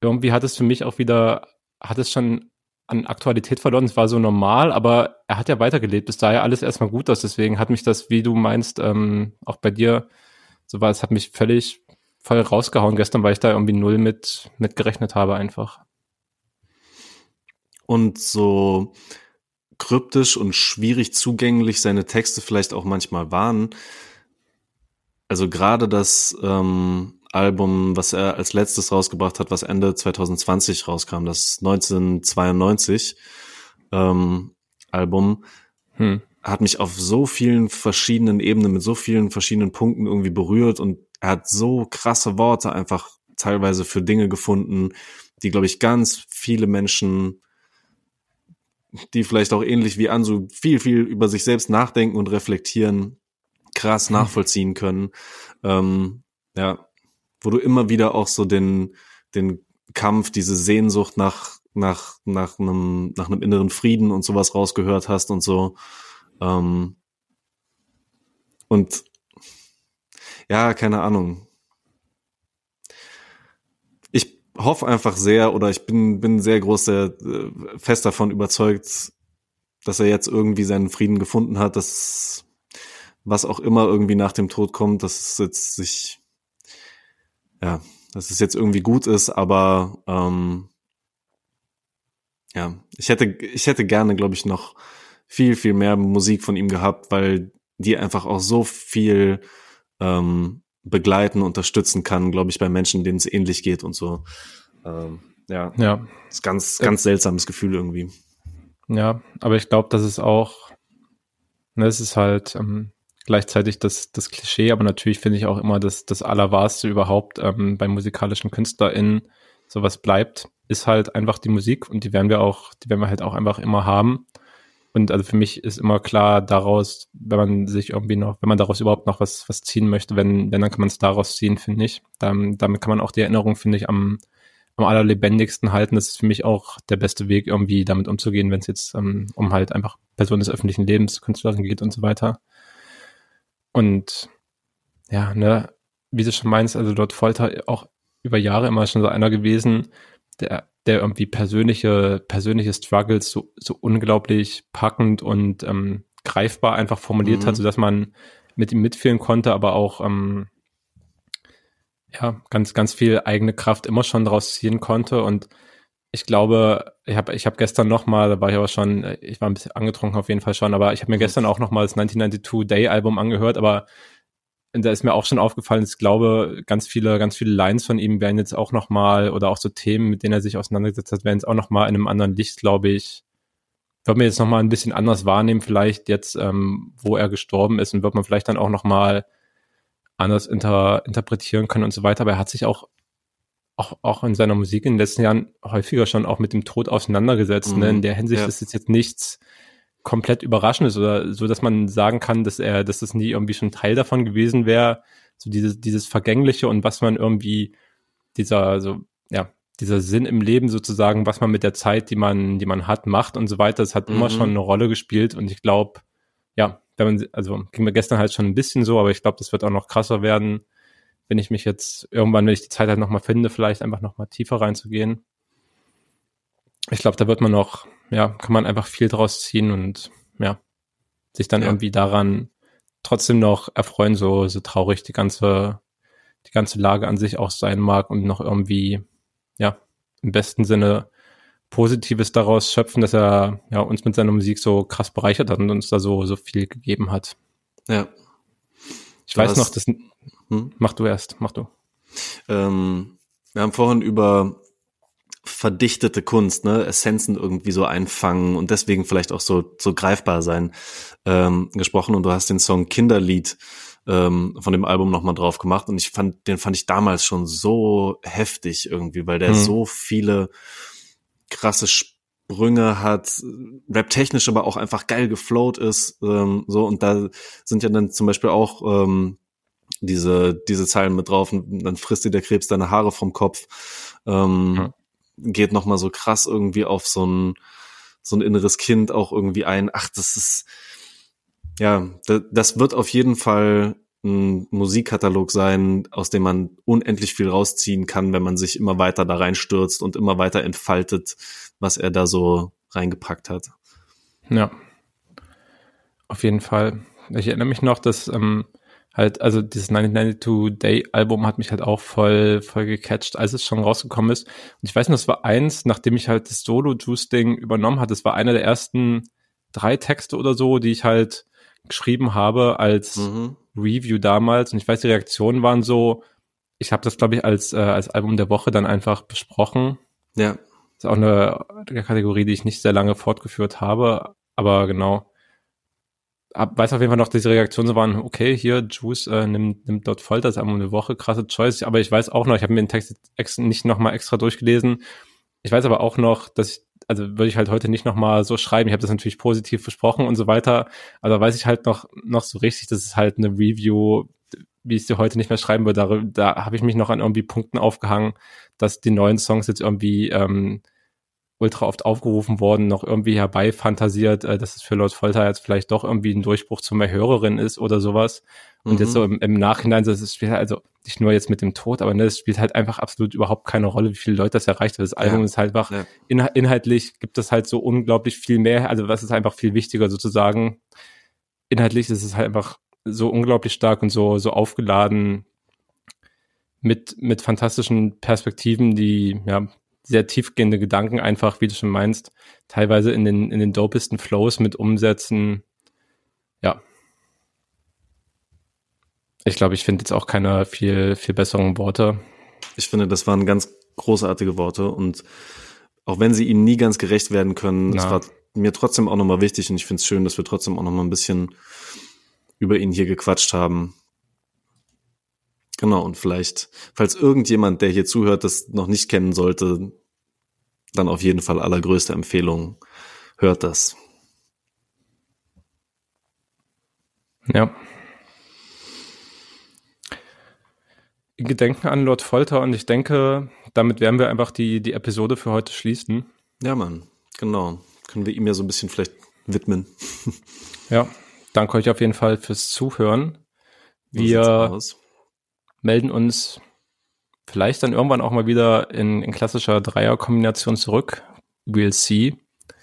irgendwie hat es für mich auch wieder, hat es schon an Aktualität verloren. Es war so normal, aber er hat ja weitergelebt. Es sah ja alles erstmal gut aus. Deswegen hat mich das, wie du meinst, ähm, auch bei dir, so war es, hat mich völlig voll rausgehauen gestern, weil ich da irgendwie null mit, mit gerechnet habe einfach. Und so kryptisch und schwierig zugänglich seine Texte vielleicht auch manchmal waren. Also gerade das ähm, Album, was er als letztes rausgebracht hat, was Ende 2020 rauskam, das 1992 ähm, Album, hm. hat mich auf so vielen verschiedenen Ebenen, mit so vielen verschiedenen Punkten irgendwie berührt und er hat so krasse Worte einfach teilweise für Dinge gefunden, die, glaube ich, ganz viele Menschen, die vielleicht auch ähnlich wie Ansu viel, viel über sich selbst nachdenken und reflektieren, krass hm. nachvollziehen können. Ähm, ja, wo du immer wieder auch so den, den Kampf, diese Sehnsucht nach, nach, nach einem, nach einem inneren Frieden und sowas rausgehört hast und so. Ähm, und ja, keine Ahnung. Ich hoffe einfach sehr oder ich bin, bin sehr groß, sehr äh, fest davon überzeugt, dass er jetzt irgendwie seinen Frieden gefunden hat, dass was auch immer irgendwie nach dem Tod kommt, dass es jetzt sich ja, dass es jetzt irgendwie gut ist, aber ähm, ja, ich hätte, ich hätte gerne, glaube ich, noch viel, viel mehr Musik von ihm gehabt, weil die einfach auch so viel ähm, begleiten, unterstützen kann, glaube ich, bei Menschen, denen es ähnlich geht und so. Ähm, ja, ja. ist ganz, ganz seltsames Gefühl irgendwie. Ja, aber ich glaube, das ist auch, ne, es ist halt, ähm, gleichzeitig das, das Klischee, aber natürlich finde ich auch immer das, das Allerwahrste überhaupt ähm, bei musikalischen KünstlerInnen sowas bleibt, ist halt einfach die Musik und die werden wir auch, die werden wir halt auch einfach immer haben. Und also für mich ist immer klar daraus, wenn man sich irgendwie noch, wenn man daraus überhaupt noch was, was ziehen möchte, wenn, wenn dann kann man es daraus ziehen, finde ich. Dann, damit kann man auch die Erinnerung, finde ich, am, am allerlebendigsten halten. Das ist für mich auch der beste Weg, irgendwie damit umzugehen, wenn es jetzt ähm, um halt einfach Personen des öffentlichen Lebens, Künstlerin geht und so weiter. Und ja, ne, wie du schon meinst, also dort Folter auch über Jahre immer schon so einer gewesen, der, der irgendwie persönliche, persönliche Struggles so, so unglaublich packend und ähm, greifbar einfach formuliert mhm. hat, so dass man mit ihm mitfühlen konnte, aber auch ähm, ja, ganz, ganz viel eigene Kraft immer schon daraus ziehen konnte. Und ich glaube, ich habe ich hab gestern noch mal, da war ich aber schon, ich war ein bisschen angetrunken auf jeden Fall schon, aber ich habe mir mhm. gestern auch noch mal das 1992 Day Album angehört, aber da ist mir auch schon aufgefallen, ich glaube, ganz viele, ganz viele Lines von ihm werden jetzt auch noch mal oder auch so Themen, mit denen er sich auseinandergesetzt hat, werden jetzt auch noch mal in einem anderen Licht, glaube ich, wird man jetzt noch mal ein bisschen anders wahrnehmen, vielleicht jetzt, ähm, wo er gestorben ist und wird man vielleicht dann auch noch mal anders inter, interpretieren können und so weiter. Aber er hat sich auch auch, auch in seiner Musik in den letzten Jahren häufiger schon auch mit dem Tod auseinandergesetzt. Mhm. Ne? In mhm. der Hinsicht ja. ist es jetzt nichts komplett Überraschendes oder so, dass man sagen kann, dass er, dass das nie irgendwie schon Teil davon gewesen wäre. So dieses, dieses Vergängliche und was man irgendwie, dieser, so, ja, dieser Sinn im Leben sozusagen, was man mit der Zeit, die man, die man hat, macht und so weiter, das hat mhm. immer schon eine Rolle gespielt und ich glaube, ja, wenn man, also ging mir gestern halt schon ein bisschen so, aber ich glaube, das wird auch noch krasser werden, wenn ich mich jetzt irgendwann, wenn ich die Zeit halt nochmal finde, vielleicht einfach nochmal tiefer reinzugehen. Ich glaube, da wird man noch, ja, kann man einfach viel draus ziehen und ja, sich dann ja. irgendwie daran trotzdem noch erfreuen, so, so traurig die ganze, die ganze Lage an sich auch sein mag und noch irgendwie, ja, im besten Sinne Positives daraus schöpfen, dass er ja uns mit seiner Musik so krass bereichert hat und uns da so so viel gegeben hat. Ja. Ich du weiß noch, das. Hm? Mach du erst, mach du. Ähm, wir haben vorhin über verdichtete Kunst, ne, Essenzen irgendwie so einfangen und deswegen vielleicht auch so so greifbar sein ähm, gesprochen. Und du hast den Song Kinderlied ähm, von dem Album nochmal drauf gemacht. Und ich fand den fand ich damals schon so heftig irgendwie, weil der hm. so viele krasse Sprünge hat, rap-technisch aber auch einfach geil geflowt ist, ähm, so, und da sind ja dann zum Beispiel auch ähm, diese, diese Zeilen mit drauf, und dann frisst dir der Krebs deine Haare vom Kopf, ähm, mhm. Geht nochmal so krass irgendwie auf so ein, so ein inneres Kind auch irgendwie ein. Ach, das ist, ja, das wird auf jeden Fall ein Musikkatalog sein, aus dem man unendlich viel rausziehen kann, wenn man sich immer weiter da reinstürzt und immer weiter entfaltet, was er da so reingepackt hat. Ja, auf jeden Fall. Ich erinnere mich noch, dass ähm, halt, also dieses 1992 Day Album hat mich halt auch voll, voll gecatcht, als es schon rausgekommen ist. Und ich weiß noch, das war eins, nachdem ich halt das Solo Juice Ding übernommen hatte. Das war einer der ersten drei Texte oder so, die ich halt geschrieben habe als mhm. Review damals und ich weiß, die Reaktionen waren so, ich habe das, glaube ich, als, äh, als Album der Woche dann einfach besprochen. Ja. ist auch eine, eine Kategorie, die ich nicht sehr lange fortgeführt habe, aber genau. Ab, weiß auf jeden Fall noch, dass die Reaktionen so waren, okay, hier, Juice äh, nimmt, nimmt dort voll das Album der Woche, krasse Choice. Aber ich weiß auch noch, ich habe mir den Text ex nicht nochmal extra durchgelesen. Ich weiß aber auch noch, dass ich also würde ich halt heute nicht nochmal so schreiben. Ich habe das natürlich positiv besprochen und so weiter. Aber weiß ich halt noch, noch so richtig, dass es halt eine Review, wie ich sie heute nicht mehr schreiben würde. Da, da habe ich mich noch an irgendwie Punkten aufgehangen, dass die neuen Songs jetzt irgendwie ähm, ultra oft aufgerufen worden, noch irgendwie herbeifantasiert, äh, dass es für Lord Folter jetzt vielleicht doch irgendwie ein Durchbruch zu mehr Hörerin ist oder sowas. Und mhm. jetzt so im, im Nachhinein, das ist spielt halt also nicht nur jetzt mit dem Tod, aber ne, es spielt halt einfach absolut überhaupt keine Rolle, wie viele Leute das erreicht hat. Das Album ja. ist halt einfach, ja. in, inhaltlich gibt es halt so unglaublich viel mehr, also was ist einfach viel wichtiger sozusagen. Inhaltlich ist es halt einfach so unglaublich stark und so, so aufgeladen mit, mit fantastischen Perspektiven, die, ja, sehr tiefgehende Gedanken einfach, wie du schon meinst, teilweise in den, in den dopesten Flows mit umsetzen. Ja. Ich glaube, ich finde jetzt auch keine viel, viel besseren Worte. Ich finde, das waren ganz großartige Worte und auch wenn sie ihm nie ganz gerecht werden können, es war mir trotzdem auch nochmal wichtig und ich finde es schön, dass wir trotzdem auch nochmal ein bisschen über ihn hier gequatscht haben. Genau, und vielleicht, falls irgendjemand, der hier zuhört, das noch nicht kennen sollte, dann auf jeden Fall allergrößte Empfehlung, hört das. Ja. In Gedenken an Lord Folter und ich denke, damit werden wir einfach die, die Episode für heute schließen. Ja, Mann, genau. Können wir ihm ja so ein bisschen vielleicht widmen. ja, danke euch auf jeden Fall fürs Zuhören. Wir melden uns vielleicht dann irgendwann auch mal wieder in, in klassischer Dreierkombination zurück. We'll see.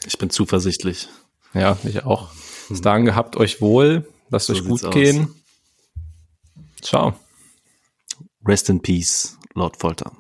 Ich bin zuversichtlich. Ja, ich auch. Bis dahin gehabt euch wohl. Lasst so euch gut gehen. Ciao. Rest in peace, Lord Folter.